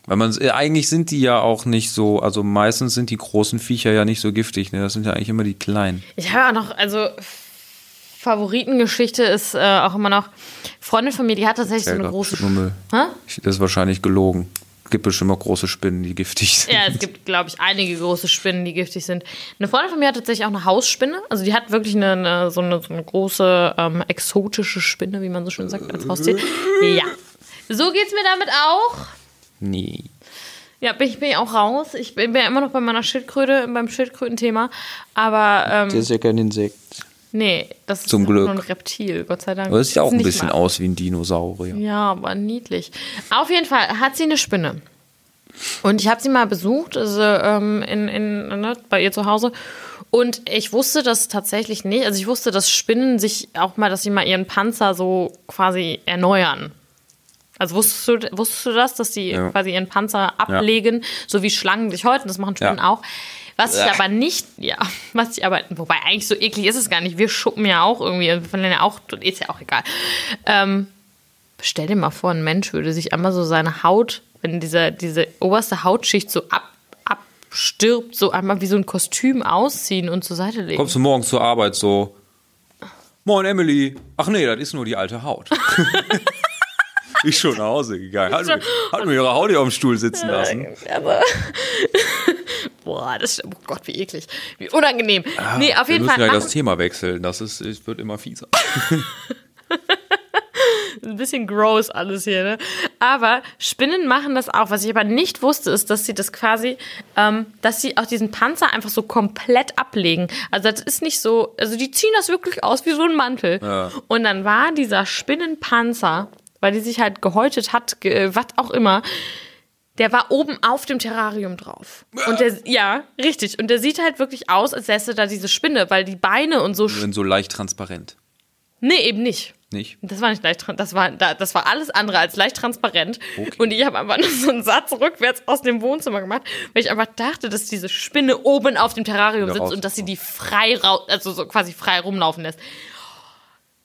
Weil man äh, eigentlich sind die ja auch nicht so, also meistens sind die großen Viecher ja nicht so giftig, ne? Das sind ja eigentlich immer die kleinen. Ich habe auch noch, also Favoritengeschichte ist äh, auch immer noch, Freundin von mir, die hat tatsächlich so eine große. Müll. Das ist wahrscheinlich gelogen. Gibt bestimmt auch große Spinnen, die giftig sind. Ja, es gibt, glaube ich, einige große Spinnen, die giftig sind. Eine Freundin von mir hat tatsächlich auch eine Hausspinne. Also die hat wirklich eine, eine, so, eine so eine große ähm, exotische Spinne, wie man so schön sagt, als Haustier. Ja. So geht's mir damit auch. Nee. Ja, bin ich, bin ich auch raus. Ich bin, ja immer noch bei meiner Schildkröte, beim Schildkrötenthema. Aber ähm, Das ist ja kein Insekt. nee, das ist Zum nur Glück. ein Reptil, Gott sei Dank. Aber es sieht auch ein bisschen mal- aus wie ein Dinosaurier. Ja, aber niedlich. Auf jeden Fall hat sie eine Spinne. Und ich habe sie mal besucht, also ähm, in, in, ne, bei ihr zu Hause. Und ich wusste das tatsächlich nicht. Also ich wusste, dass Spinnen sich auch mal, dass sie mal ihren Panzer so quasi erneuern. Also wusstest du, wusstest du das, dass die Ja. quasi ihren Panzer ablegen, so wie Schlangen sich heute, das machen Spinnen Ja. auch. Was ich aber nicht, ja, was ich aber, wobei eigentlich so eklig ist es gar nicht. Wir schuppen ja auch irgendwie, wir verlieren ja auch, ist ja auch egal. Ähm, stell dir mal vor, ein Mensch würde sich einmal so seine Haut, wenn diese, diese oberste Hautschicht so ab, abstirbt, so einmal wie so ein Kostüm ausziehen und zur Seite legen. Kommst du morgens zur Arbeit so, Moin Emily. Ach nee, das ist nur die alte Haut. ich schon nach Hause gegangen. Hat mir, hat mir ihre Haut hier auf dem Stuhl sitzen lassen. Aber boah, das oh Gott, wie eklig, wie unangenehm. nee, auf Wir jeden müssen Fall ja das Thema wechseln. Das ist, es wird immer fieser. ein bisschen gross alles hier, ne? Aber Spinnen machen das auch. Was ich aber nicht wusste, ist, dass sie das quasi, ähm, dass sie auch diesen Panzer einfach so komplett ablegen. Also das ist nicht so, also die ziehen das wirklich aus wie so ein Mantel. Ja. Und dann war dieser Spinnenpanzer, weil die sich halt gehäutet hat, ge, was auch immer, der war oben auf dem Terrarium drauf. Und der, ja, richtig. Und der sieht halt wirklich aus, als säße da diese Spinne, weil die Beine und so. Die sind so leicht transparent. Nee, eben nicht. Nicht? Das war nicht leicht, das war, da- das war alles andere als leicht transparent. Okay. Und ich habe einfach nur so einen Satz rückwärts aus dem Wohnzimmer gemacht, weil ich einfach dachte, dass diese Spinne oben auf dem Terrarium sitzt und dass sie die frei, also so quasi frei rumlaufen lässt.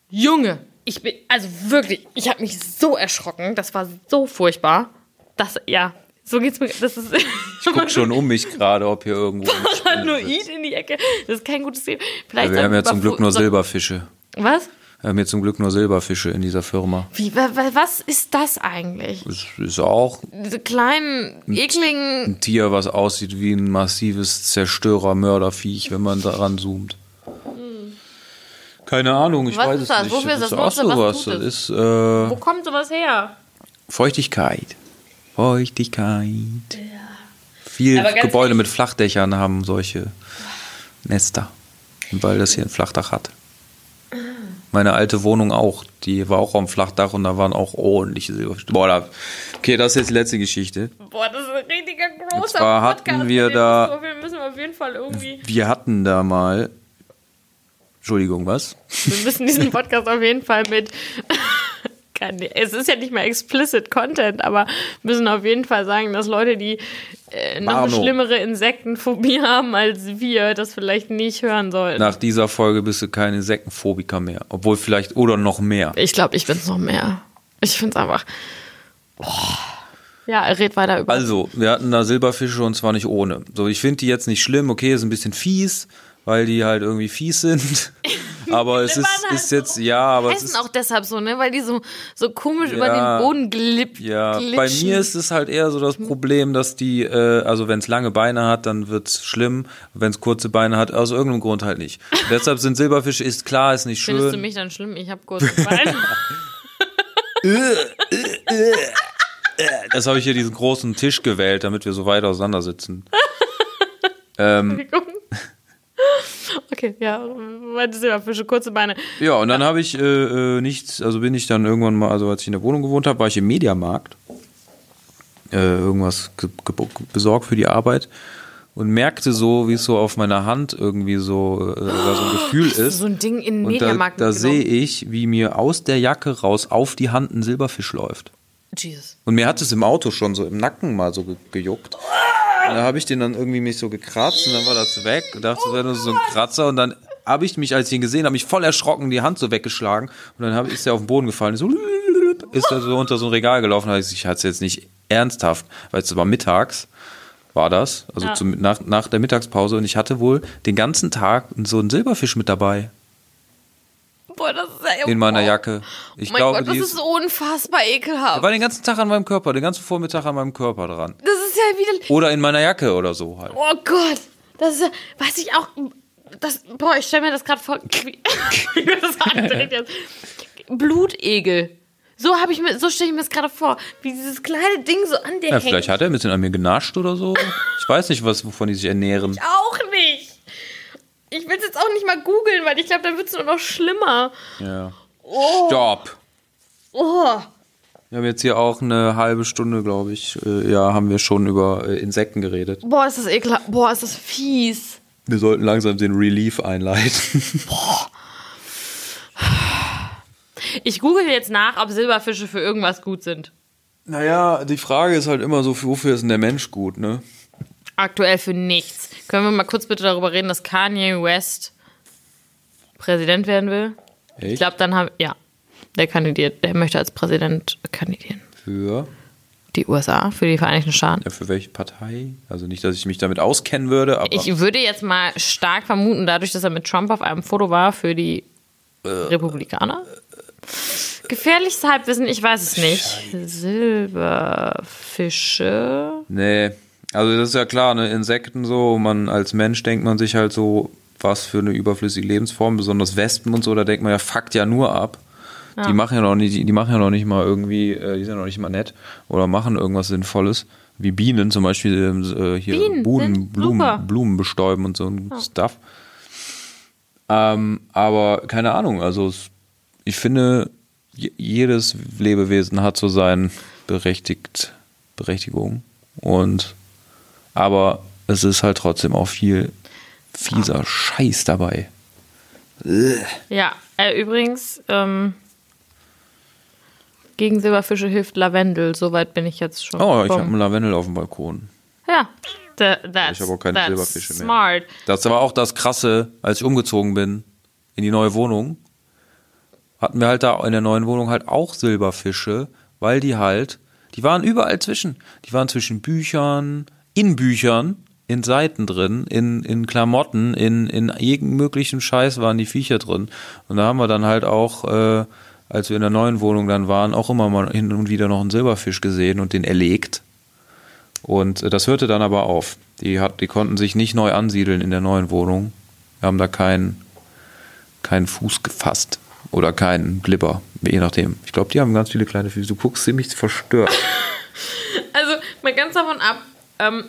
Junge, ich bin, also wirklich, ich habe mich so erschrocken, das war so furchtbar. Das, ja, so geht's mir, das ist, ich Guck schon um mich gerade, ob hier irgendwo. Eat in die Ecke, das ist kein gutes Leben. Vielleicht Wir haben ja zum Glück nur so- Silberfische. Was? Wir haben ja zum Glück nur Silberfische in dieser Firma. Wie, wa- wa- was ist das eigentlich? Das ist auch Diese kleinen, ekligen. ein Tier, was aussieht wie ein massives Zerstörer-Mörderviech, wenn man daran zoomt. Keine Ahnung, ich Was weiß es das? nicht. Wofür ist das ist auch sowas. Das ist äh, Wo kommt sowas her? Feuchtigkeit. Feuchtigkeit. Viele Aber ganz Gebäude ehrlich- mit Flachdächern haben solche Nester, weil das hier ein Flachdach hat. Meine alte Wohnung auch, die war auch am Flachdach und da waren auch ordentliche Silberfische. Boah, da, okay, das ist jetzt die letzte Geschichte. Boah, das ist ein richtiger großer zwar hatten Podcast. wir da- wir, müssen wir auf jeden Fall irgendwie. Wir hatten da mal. Entschuldigung, was? Wir müssen diesen Podcast auf jeden Fall mit. Es ist ja nicht mehr explicit Content, aber müssen auf jeden Fall sagen, dass Leute, die äh, noch eine schlimmere Insektenphobie haben als wir, das vielleicht nicht hören sollten. Nach dieser Folge bist du kein Insektenphobiker mehr. Obwohl vielleicht, oder noch mehr. Ich glaube, ich bin's noch mehr. Ich find's einfach. Boah. Ja, red weiter über. Also, wir hatten da Silberfische und zwar nicht ohne. So, ich finde die jetzt nicht schlimm, okay, ist ein bisschen fies, weil die halt irgendwie fies sind. Aber es ist, Klippern ist jetzt, ja, aber es ist. auch deshalb so, ne? Weil die so, so komisch über Ja. den Boden glipp, Ja, glitschen. bei mir ist es halt eher so das Problem, dass die, äh, also wenn es lange Beine hat, dann wird's schlimm. Wenn es kurze Beine hat, aus irgendeinem Grund halt nicht. Deshalb sind Silberfische, ist klar, ist nicht Findest du schön. mich dann schlimm? Ich habe kurze Beine. Das habe ich hier diesen großen Tisch gewählt, damit wir so weit auseinander sitzen. ähm, okay, ja, meine Silberfische, kurze Beine. ja, und dann habe ich äh, äh, nichts, also bin ich dann irgendwann mal, also als ich in der Wohnung gewohnt habe, war ich im Mediamarkt. Äh, irgendwas ge ge besorgt für die Arbeit und merkte so, wie es so auf meiner Hand irgendwie so, äh, da so ein Gefühl ist. So ein Ding in den Und da, Mediamarkt da sehe ich, wie mir aus der Jacke raus auf die Hand ein Silberfisch läuft. Jesus. Und mir hat es im Auto schon so im Nacken mal so ge gejuckt. Und da habe ich den dann irgendwie mich so gekratzt und dann war das weg. Und dachte, das wäre nur so ein Kratzer. Und dann habe ich mich, als ich ihn gesehen habe, mich voll erschrocken, die Hand so weggeschlagen. Und dann hab, ist er auf den Boden gefallen. So ist er so unter so ein Regal gelaufen. Da hab ich, ich hatte es jetzt nicht ernsthaft, weil es war mittags war das, also Ja. zum, nach, nach der Mittagspause. Und ich hatte wohl den ganzen Tag so einen Silberfisch mit dabei Boah, das ist ja in meiner oh. Jacke. Ich mein glaube, Gott, das die ist unfassbar ekelhaft. er war den ganzen Tag an meinem Körper, den ganzen Vormittag an meinem Körper dran. Das ist ja wieder. Oder in meiner Jacke oder so halt. Oh Gott, das ist ja, weiß ich auch. Das, boah, ich stelle mir das gerade vor. das jetzt. Blutegel. So habe ich mir, so stelle ich mir das gerade vor, wie dieses kleine Ding so an der Ja, hängt. vielleicht hat er ein bisschen an mir genascht oder so. Ich weiß nicht, was, wovon die sich ernähren. auch nicht. Ich will es jetzt auch nicht mal googeln, weil ich glaube, dann wird es nur noch schlimmer. Ja. Oh, Stopp! oh. Wir haben jetzt hier auch eine halbe Stunde, glaube ich, äh, ja, haben wir schon über äh, Insekten geredet. Boah, ist das ekelhaft. Boah, ist das fies. Wir sollten langsam den Relief einleiten. Ich google jetzt nach, ob Silberfische für irgendwas gut sind. naja, die Frage ist halt immer so, wofür ist denn der Mensch gut, ne? Aktuell für nichts. Können wir mal kurz bitte darüber reden, dass Kanye West Präsident werden will? Ich Echt? glaube, dann haben. Ja. Der kandidiert. Der möchte als Präsident kandidieren. Für? Die USA, für die Vereinigten Staaten. Ja, für welche Partei? Also nicht, dass ich mich damit auskennen würde, aber. Ich würde jetzt mal stark vermuten, dadurch, dass er mit Trump auf einem Foto war, für die Republikaner. Gefährliches Halbwissen, ich weiß es nicht. Silberfische. Nee, also das ist ja klar, ne, Insekten so, man als Mensch denkt man sich halt so, was für eine überflüssige Lebensform, besonders Wespen und so, da denkt man ja, fuckt ja nur ab. Die machen ja noch nicht, die machen ja noch nicht mal irgendwie, äh, die sind noch nicht mal nett oder machen irgendwas Sinnvolles. Wie Bienen zum Beispiel ähm, äh, hier Bienen Blumen, Blumen, bestäuben und so ein Stuff. Ähm, aber keine Ahnung, also ich finde, je- jedes Lebewesen hat so sein berechtigt, Berechtigung. Und aber es ist halt trotzdem auch viel fieser Scheiß dabei. Ja, äh, übrigens, ähm, gegen Silberfische hilft Lavendel. Soweit bin ich jetzt schon. Oh, ich habe einen Lavendel auf dem Balkon. Ja, da, that's, Ich habe auch keine Silberfische mehr. smart. Das war auch das Krasse, als ich umgezogen bin in die neue Wohnung, hatten wir halt da in der neuen Wohnung halt auch Silberfische, weil die halt, die waren überall zwischen. Die waren zwischen Büchern, in Büchern, in Seiten drin, in, in Klamotten, in, in jedem möglichen Scheiß waren die Viecher drin. Und da haben wir dann halt auch, äh, als wir in der neuen Wohnung dann waren, auch immer mal hin und wieder noch einen Silberfisch gesehen und den erlegt. Und äh, das hörte dann aber auf. Die, hat, die konnten sich nicht neu ansiedeln in der neuen Wohnung. Wir haben da keinen keinen Fuß gefasst. Oder keinen Glibber, je nachdem. Ich glaube, die haben ganz viele kleine Füße. Du guckst ziemlich verstört. Also, mal ganz davon ab. Ähm,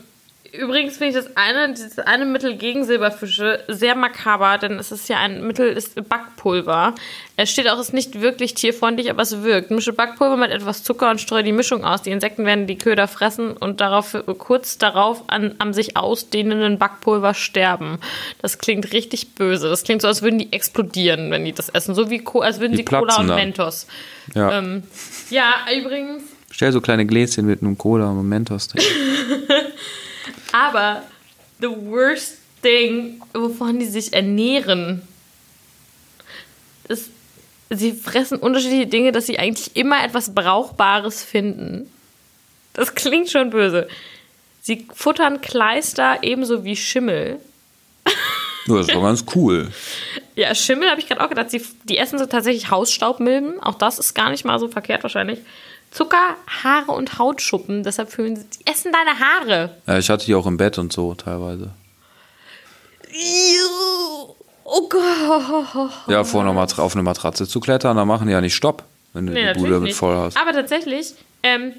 übrigens finde ich das eine, dieses eine Mittel gegen Silberfische sehr makaber, denn es ist ja ein Mittel, ist Backpulver. Es steht auch, es ist nicht wirklich tierfreundlich, aber es wirkt. Mische Backpulver mit etwas Zucker und streue die Mischung aus. Die Insekten werden die Köder fressen und darauf, kurz darauf an, am sich ausdehnenden Backpulver sterben. Das klingt richtig böse. Das klingt so, als würden die explodieren, wenn die das essen. So wie als würden Die sie Cola und dann. Mentos. Ja. Ähm, ja, übrigens, Stell so kleine Gläschen mit einem Cola und Mentos drin. Aber the worst thing, wovon die sich ernähren, ist, sie fressen unterschiedliche Dinge, dass sie eigentlich immer etwas Brauchbares finden. Das klingt schon böse. Sie futtern Kleister ebenso wie Schimmel. Ja, das war ganz cool. Ja, Schimmel habe ich gerade auch gedacht. Sie, die essen so tatsächlich Hausstaubmilben. Auch das ist gar nicht mal so verkehrt wahrscheinlich. Zucker, Haare und Hautschuppen. Deshalb fühlen sie, die essen deine Haare. Ja, ich hatte die auch im Bett und so teilweise. Oh Gott. Ja, vor einer Mat- auf eine Matratze zu klettern, da machen die ja nicht Stopp, wenn du Nee, die Bude mit voll hast. Aber tatsächlich, ähm,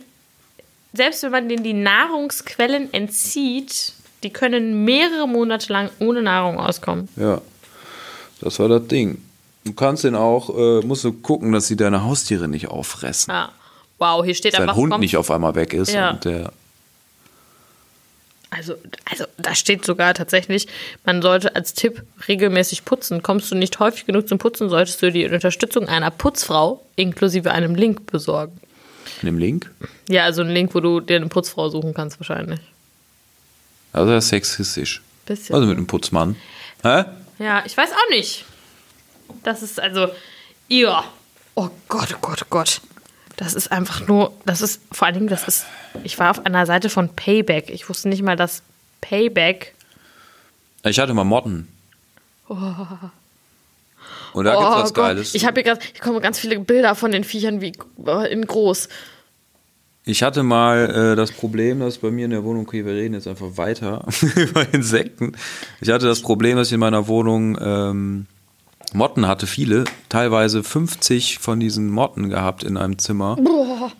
selbst wenn man denen die Nahrungsquellen entzieht, die können mehrere Monate lang ohne Nahrung auskommen. Ja, das war das Ding. Du kannst den auch, äh, musst du gucken, dass sie deine Haustiere nicht auffressen. Ja. Wow, hier steht Dass einfach. Hund kommt- nicht auf einmal weg ist. Ja. Und der, Also, also, da steht sogar tatsächlich, man sollte als Tipp regelmäßig putzen. Kommst du nicht häufig genug zum Putzen, solltest du die Unterstützung einer Putzfrau inklusive einem Link besorgen. in dem Link. Ja, also ein Link, wo du dir eine Putzfrau suchen kannst, wahrscheinlich. Also er ist sexistisch. Bisschen. Also mit einem Putzmann. Hä? Ja, ich weiß auch nicht. Das ist also. Ja. Oh Gott, oh Gott, oh Gott. Das ist einfach nur. Das ist vor allen Dingen, das ist. Ich war auf einer Seite von Payback. Ich wusste nicht mal, dass Payback. Ich hatte mal Motten. Und da oh gibt's was Gott. Geiles. Ich habe hier gerade. Ich komme ganz viele Bilder von den Viechern wie in groß. Ich hatte mal äh, das Problem, dass bei mir in der Wohnung, okay, wir reden jetzt einfach weiter über Insekten. Ich hatte das Problem, dass ich in meiner Wohnung ähm, Motten hatte, viele, teilweise 50 von diesen Motten gehabt in einem Zimmer.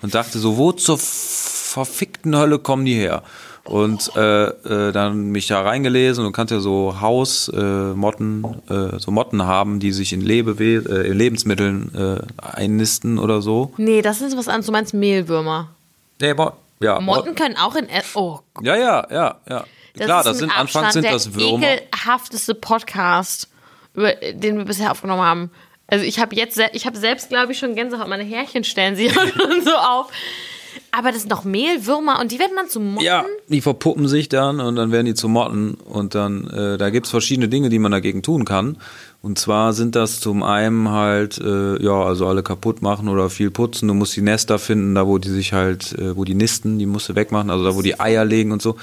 Und dachte so, wo zur verfickten Hölle kommen die her? Und äh, äh, dann mich da reingelesen und du kannst ja so Hausmotten, äh, Motten, äh, so Motten haben, die sich in, Lebewe äh, in Lebensmitteln äh, einnisten oder so. Nee, das ist was anderes. Du meinst Mehlwürmer. Nee, Mo ja, Motten können auch in. Ess- Oh Ja, ja, ja, ja. Das Klar, das sind anfangs Abstand sind der das Würmer. ekelhafteste Podcast, den wir bisher aufgenommen haben. Also ich habe jetzt, ich habe selbst, glaube ich, schon Gänsehaut. Meine Härchen stellen sich schon so auf. Aber das sind doch Mehlwürmer und die werden dann zu Motten. Ja, die verpuppen sich dann und dann werden die zu Motten und dann, äh, da gibt's verschiedene Dinge, die man dagegen tun kann. Und zwar sind das zum einen halt, äh, ja, also alle kaputt machen oder viel putzen. Du musst die Nester finden, da wo die sich halt, äh, wo die nisten, die musst du wegmachen, also da wo die Eier legen und so.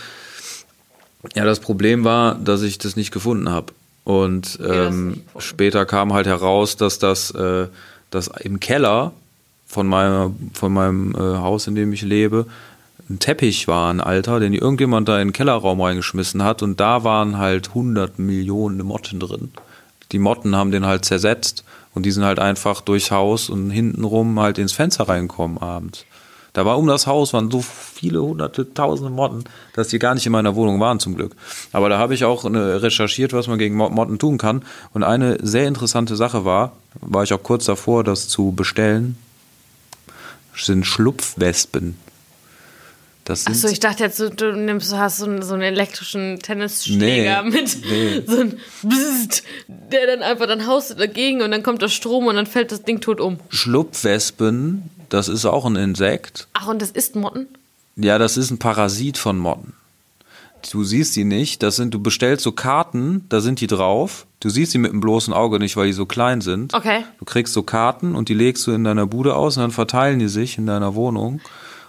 Ja, das Problem war, dass ich das nicht gefunden habe. Und ähm, später kam halt heraus, dass das, äh, dass im Keller von meiner, von meinem äh, Haus, in dem ich lebe, ein Teppich war, ein alter, den irgendjemand da in den Kellerraum reingeschmissen hat und da waren halt 100 Millionen Motten drin. Die Motten haben den halt zersetzt und die sind halt einfach durchs Haus und hintenrum halt ins Fenster reingekommen abends. Da war um das Haus waren so viele hunderte, tausende Motten, dass die gar nicht in meiner Wohnung waren zum Glück. Aber da habe ich auch äh, recherchiert, was man gegen Mo- Motten tun kann. Und eine sehr interessante Sache war, war ich auch kurz davor, das zu bestellen, sind Schlupfwespen. Das Achso, ich dachte jetzt, du, du nimmst, hast so einen, so einen elektrischen Tennisschläger Nee, mit nee. so einem Bzzzt, der dann einfach, dann haust du dagegen und dann kommt der Strom und dann fällt das Ding tot um. Schlupfwespen, das ist auch ein Insekt. Ach, und das ist Motten? Ja, das ist ein Parasit von Motten. Du siehst die nicht. Das sind, du bestellst so Karten, da sind die drauf. Du siehst sie mit dem bloßen Auge nicht, weil die so klein sind. Okay. Du kriegst so Karten und die legst du in deiner Bude aus und dann verteilen die sich in deiner Wohnung.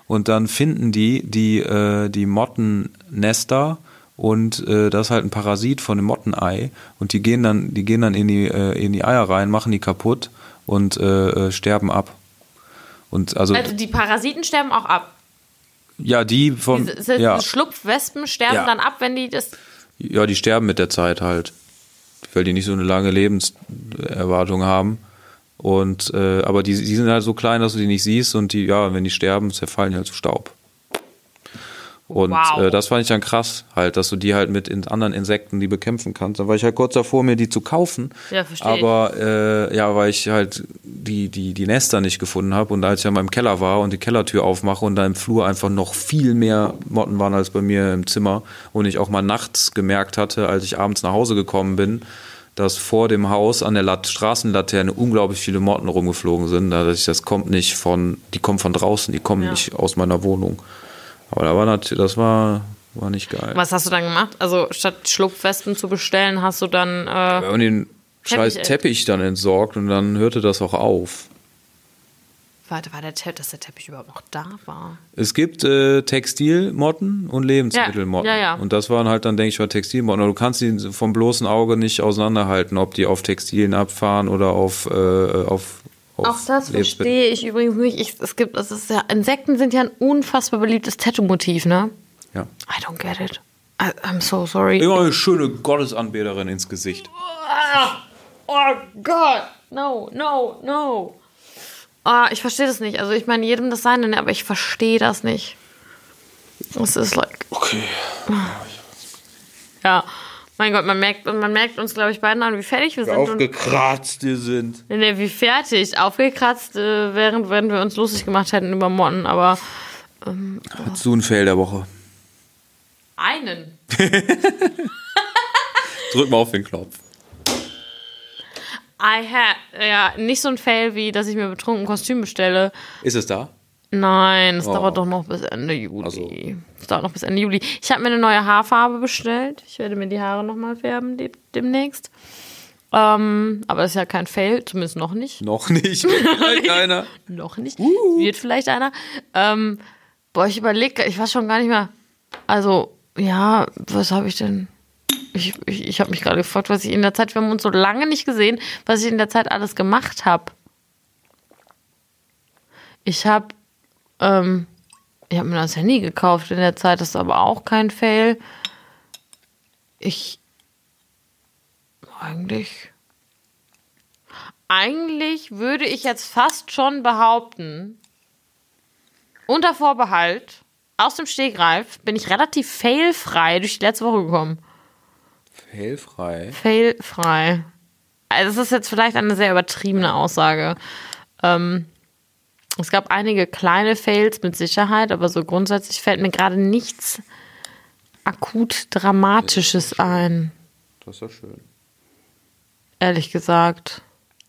Und dann finden die die, äh, die Mottennester und äh, das ist halt ein Parasit von dem Mottenei. Und die gehen dann, die gehen dann in die, äh, in die Eier rein, machen die kaputt und äh, äh, sterben ab. Und also, Also die Parasiten sterben auch ab. ja, die von, Diese, diese ja. Schlupfwespen sterben Ja. dann ab, wenn die das. Ja, die sterben mit der Zeit halt, weil die nicht so eine lange Lebenserwartung haben. Und äh, aber die, die sind halt so klein, dass du die nicht siehst und die, ja, wenn die sterben, zerfallen die halt zu Staub. Und Wow. äh, das fand ich dann krass, halt, dass du die halt mit in anderen Insekten die bekämpfen kannst. Da war ich halt kurz davor, mir die zu kaufen. Ja, verstehe. Aber äh, ja, weil ich halt die, die, die Nester nicht gefunden habe und als ich ja mal im Keller war und die Kellertür aufmache und da im Flur einfach noch viel mehr Motten waren als bei mir im Zimmer und ich auch mal nachts gemerkt hatte, als ich abends nach Hause gekommen bin, dass vor dem Haus an der Lat Straßenlaterne unglaublich viele Motten rumgeflogen sind. Ich, das kommt nicht von, die kommen von draußen, die kommen Ja. nicht aus meiner Wohnung. Aber da war natürlich, das war, war nicht geil. Was hast du dann gemacht? Also statt Schlupfwespen zu bestellen, hast du dann. Äh, Wir haben den scheiß Teppich, ey. Teppich dann entsorgt und dann hörte das auch auf. Warte, war der Teppich, dass der Teppich überhaupt noch da war? Es gibt äh, Textilmotten und Lebensmittelmotten. Ja, ja, ja. Und das waren halt dann, denke ich mal, Textilmotten. Aber du kannst die vom bloßen Auge nicht auseinanderhalten, ob die auf Textilien abfahren oder auf, äh, auf Auch das verstehe ich übrigens nicht. Ich, es gibt, es ist ja, Insekten sind ja ein unfassbar beliebtes Tattoo-Motiv, ne? Ja. I don't get it. I, I'm so sorry. Immer eine schöne Gottesanbeterin ins Gesicht. Oh Gott. No, no, no. Ah, ich verstehe das nicht. Also ich meine, jedem das seine, ne, aber ich verstehe das nicht. Es ist like, Okay. ja. Mein Gott, man merkt, man merkt uns, glaube ich, beiden an, wie fertig wir sind. Und, Aufgekratzt die sind. nee, nee, wie fertig. Aufgekratzt, äh, während, während wir uns lustig gemacht hätten über Motten, aber Hast du ein Fail der Woche? einen. Drück mal auf den Knopf. I had, ja, nicht so ein Fail wie, dass ich mir betrunken ein Kostüm bestelle. Ist es da? Nein, es Oh. dauert doch noch bis Ende Juli. Also. Es dauert noch bis Ende Juli. Ich habe mir eine neue Haarfarbe bestellt. Ich werde mir die Haare nochmal färben de demnächst. Ähm, aber das ist ja kein Fail, zumindest noch nicht. Noch nicht. Vielleicht einer. Noch nicht. Wird vielleicht einer. Ähm, boah, ich überlege, ich weiß schon gar nicht mehr. Also, ja, was habe ich denn? Ich, ich, ich habe mich gerade gefragt, was ich in der Zeit, wir haben uns so lange nicht gesehen, was ich in der Zeit alles gemacht habe. Ich habe ähm, ich habe mir das Handy gekauft in der Zeit, das ist aber auch kein Fail. Ich eigentlich eigentlich würde ich jetzt fast schon behaupten, unter Vorbehalt, aus dem Stegreif, bin ich relativ failfrei durch die letzte Woche gekommen. Failfrei. Failfrei. Also, das ist jetzt vielleicht eine sehr übertriebene Aussage. Ähm, es gab einige kleine Fails mit Sicherheit, aber so grundsätzlich fällt mir gerade nichts akut Dramatisches ein, Das ist ja schön. ehrlich gesagt.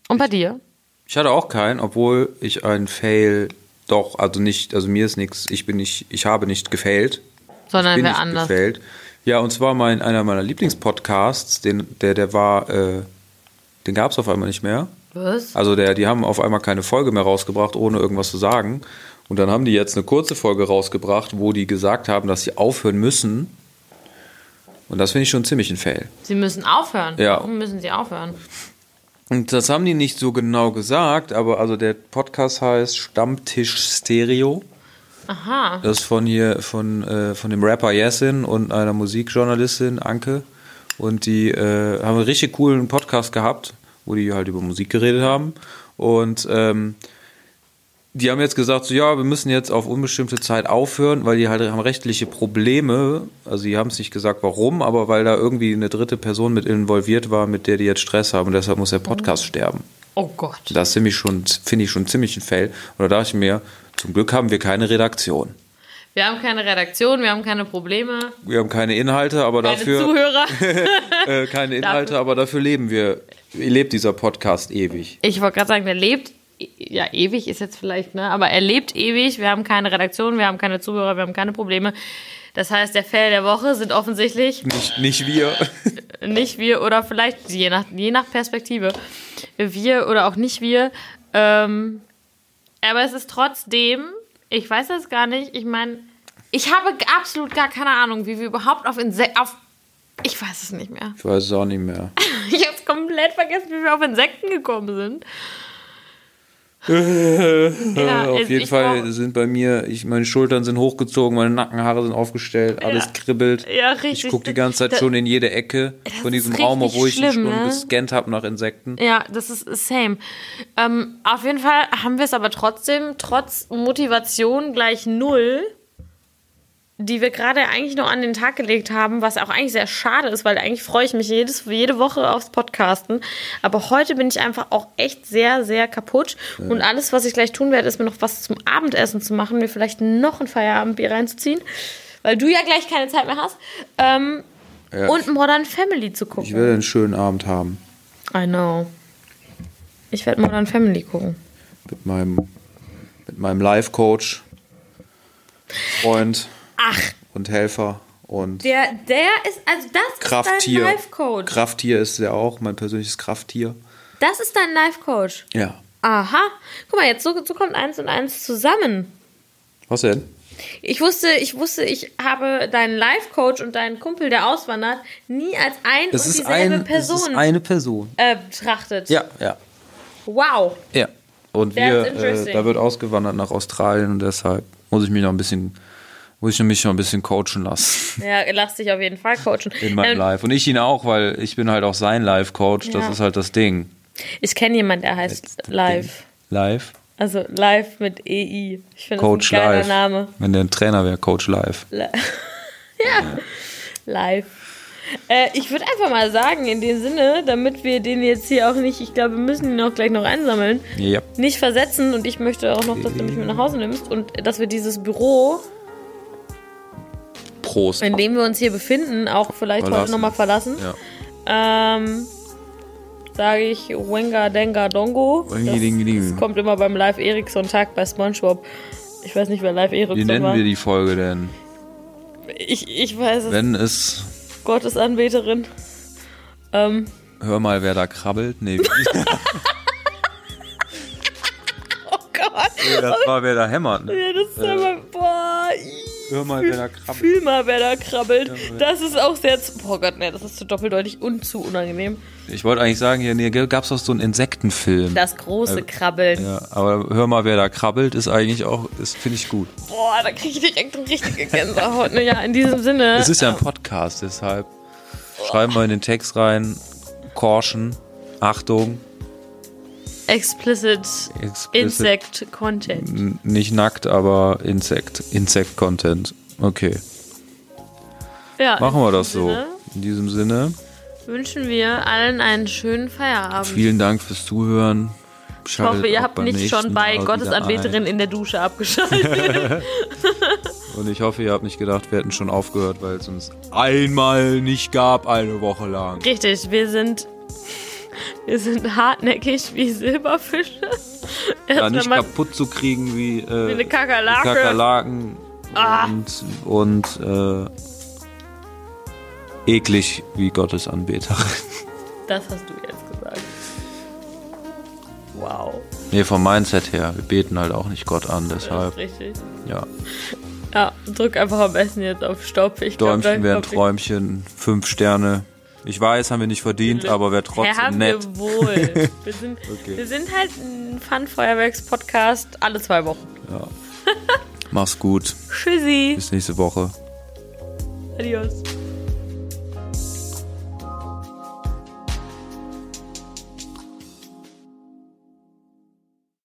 Und bei dir? Ich hatte auch keinen, obwohl ich einen Fail doch, also nicht, also mir ist nichts, ich bin nicht, ich habe nicht gefailt. Sondern wer anders. gefailt. Ja, und zwar mein, einer meiner Lieblingspodcasts, den, der, der war, äh, den gab es auf einmal nicht mehr. Was? Also der, die haben auf einmal keine Folge mehr rausgebracht, ohne irgendwas zu sagen. Und dann haben die jetzt eine kurze Folge rausgebracht, wo die gesagt haben, dass sie aufhören müssen. Und das finde ich schon ziemlich ein Fail. Sie müssen aufhören. Ja. Warum müssen sie aufhören? Und das haben die nicht so genau gesagt, aber also der Podcast heißt Stammtisch Stereo. Aha. Das ist von hier, von, äh, von dem Rapper Jessin und einer Musikjournalistin, Anke. Und die äh, haben einen richtig coolen Podcast gehabt, wo die halt über Musik geredet haben. Und ähm, die haben jetzt gesagt, so ja, wir müssen jetzt auf unbestimmte Zeit aufhören, weil die halt haben rechtliche Probleme. Also die haben es nicht gesagt, warum, aber weil da irgendwie eine dritte Person mit involviert war, mit der die jetzt Stress haben. Und deshalb muss der Podcast sterben. Oh Gott. Das finde ich schon, finde ich schon ziemlich ein Fail. Und da dachte ich mir, zum Glück haben wir keine Redaktion. Wir haben keine Redaktion, wir haben keine Probleme, Wir haben keine Inhalte, aber keine dafür Zuhörer. äh, keine Inhalte, aber dafür leben wir. Lebt dieser Podcast ewig. Ich wollte gerade sagen, der lebt, ja, ewig ist jetzt vielleicht, ne? Aber er lebt ewig. Wir haben keine Redaktion, wir haben keine Zuhörer, wir haben keine Probleme. Das heißt, der Fail der Woche sind offensichtlich Nicht, nicht wir. nicht wir oder vielleicht je nach, je nach Perspektive. Wir oder auch nicht wir. Ähm, aber es ist trotzdem, ich weiß das gar nicht, ich meine, ich habe absolut gar keine Ahnung, wie wir überhaupt auf Insekten, auf, ich weiß es nicht mehr. Ich weiß es auch nicht mehr. Ich habe komplett vergessen, wie wir auf Insekten gekommen sind. Ja, Auf jeden Fall sind bei mir, ich, meine Schultern sind hochgezogen, meine Nackenhaare sind aufgestellt, alles kribbelt. Ja, richtig. Ich gucke die ganze Zeit Das- schon in jede Ecke von diesem Raum, obwohl ich schlimm, schon ne? gescannt habe nach Insekten. Ja, das ist same. Ähm, auf jeden Fall haben wir es aber trotzdem, trotz Motivation gleich null, die wir gerade eigentlich noch an den Tag gelegt haben, was auch eigentlich sehr schade ist, weil eigentlich freue ich mich jedes, jede Woche aufs Podcasten. Aber heute bin ich einfach auch echt sehr, sehr kaputt. Und alles, was ich gleich tun werde, ist mir noch was zum Abendessen zu machen, mir vielleicht noch ein Feierabendbier reinzuziehen, weil du ja gleich keine Zeit mehr hast. Ähm, Ja, und Modern Family zu gucken. ich werde einen schönen Abend haben I know. Ich werde Modern Family gucken. mit meinem, mit meinem Life-Coach, Freund Ach, und Helfer und der, der ist, also das Krafttier. ist dein Life-Coach. Krafttier ist er auch, mein persönliches Krafttier. Das ist dein Life-Coach. Ja. Aha. Guck mal, jetzt so, so kommt eins und eins zusammen. Was denn? Ich wusste, ich wusste, ich habe deinen Life-Coach und deinen Kumpel, der auswandert, nie als ein Das und ist, dieselbe ein, das Person ist eine Person. äh, betrachtet. Ja, ja. Wow. Ja. Und That's wir, äh, da wird ausgewandert nach Australien und deshalb muss ich mich noch ein bisschen, muss ich mich noch ein bisschen coachen lassen Ja, lass dich auf jeden Fall coachen. in meinem Ähm, Live. Und ich ihn auch, weil ich bin halt auch sein Live-Coach. Das Ja. ist halt das Ding. Ich kenne jemanden, der heißt Live. Live? Also Live mit EI. Ich finde das Coach ein geiler Live. Name. Wenn der ein Trainer wäre, Coach Live. Li- ja, live. Äh, ich würde einfach mal sagen, in dem Sinne, damit wir den jetzt hier auch nicht, ich glaube, wir müssen ihn auch gleich noch einsammeln, Ja. nicht versetzen und ich möchte auch noch, dass du mich mit nach Hause nimmst und dass wir dieses Büro, Prost. in dem wir uns hier befinden, auch vielleicht heute Verlassen. nochmal verlassen. Ja. Ähm, sage ich Wenga Denga Dongo. Das, das kommt immer beim Live Eriksson Tag bei SpongeBob. Ich weiß nicht, wer Live Eriksson Wie nennen war. wir die Folge denn? Ich, ich weiß es. Wenn es, Gottesanbeterin. Ähm, hör mal, wer da krabbelt. Nee, oh Gott. das war, wer da hämmert. Ne? Ja, das ist aber, boah, Hör mal, wer da krabbelt. fühl mal, wer da krabbelt. Das ist auch sehr, zu, oh Gott, nee, das ist zu doppeldeutig und zu unangenehm. Ich wollte eigentlich sagen, hier nee, gab es doch so einen Insektenfilm. Das große Krabbeln. Ja, aber hör mal, wer da krabbelt, ist eigentlich auch, ist finde ich gut. Boah, da kriege ich direkt eine richtige Gänsehaut. Naja, in diesem Sinne. Es ist ja ein Podcast, deshalb schreiben wir in den Text rein, Caution, Achtung, explicit, Insect Content. nicht nackt, aber Insekt, Insekt-Content. Okay, Ja, machen wir das so. Sinne In diesem Sinne, Wünschen wir allen einen schönen Feierabend. vielen Dank fürs Zuhören. ich hoffe, ihr habt nicht schon bei Gottesanbeterin in der Dusche abgeschaltet. Und ich hoffe, ihr habt nicht gedacht, wir hätten schon aufgehört, weil es uns einmal nicht gab, eine Woche lang. Richtig, wir sind, wir sind hartnäckig wie Silberfische. Ja, Erst nicht wenn man- kaputt zu kriegen wie, äh, wie eine Kakerlake. Kakerlaken Ah. und, und äh, eklig wie Gottes Anbeterin. Das hast du jetzt gesagt. Wow, Nee, vom Mindset her. Wir beten halt auch nicht Gott an, das deshalb, ist richtig. ja. Ja, drück einfach am besten jetzt auf Stopp. Ich glaub, Däumchen dann wären Träumchen, fünf Sterne. Ich weiß, haben wir nicht verdient, aber wäre trotzdem haben nett. wir wohl. Wir sind, Okay. wir sind halt ein Fun-Feuerwerks-Podcast alle zwei Wochen. Mach's gut. Tschüssi. Bis nächste Woche. Adios.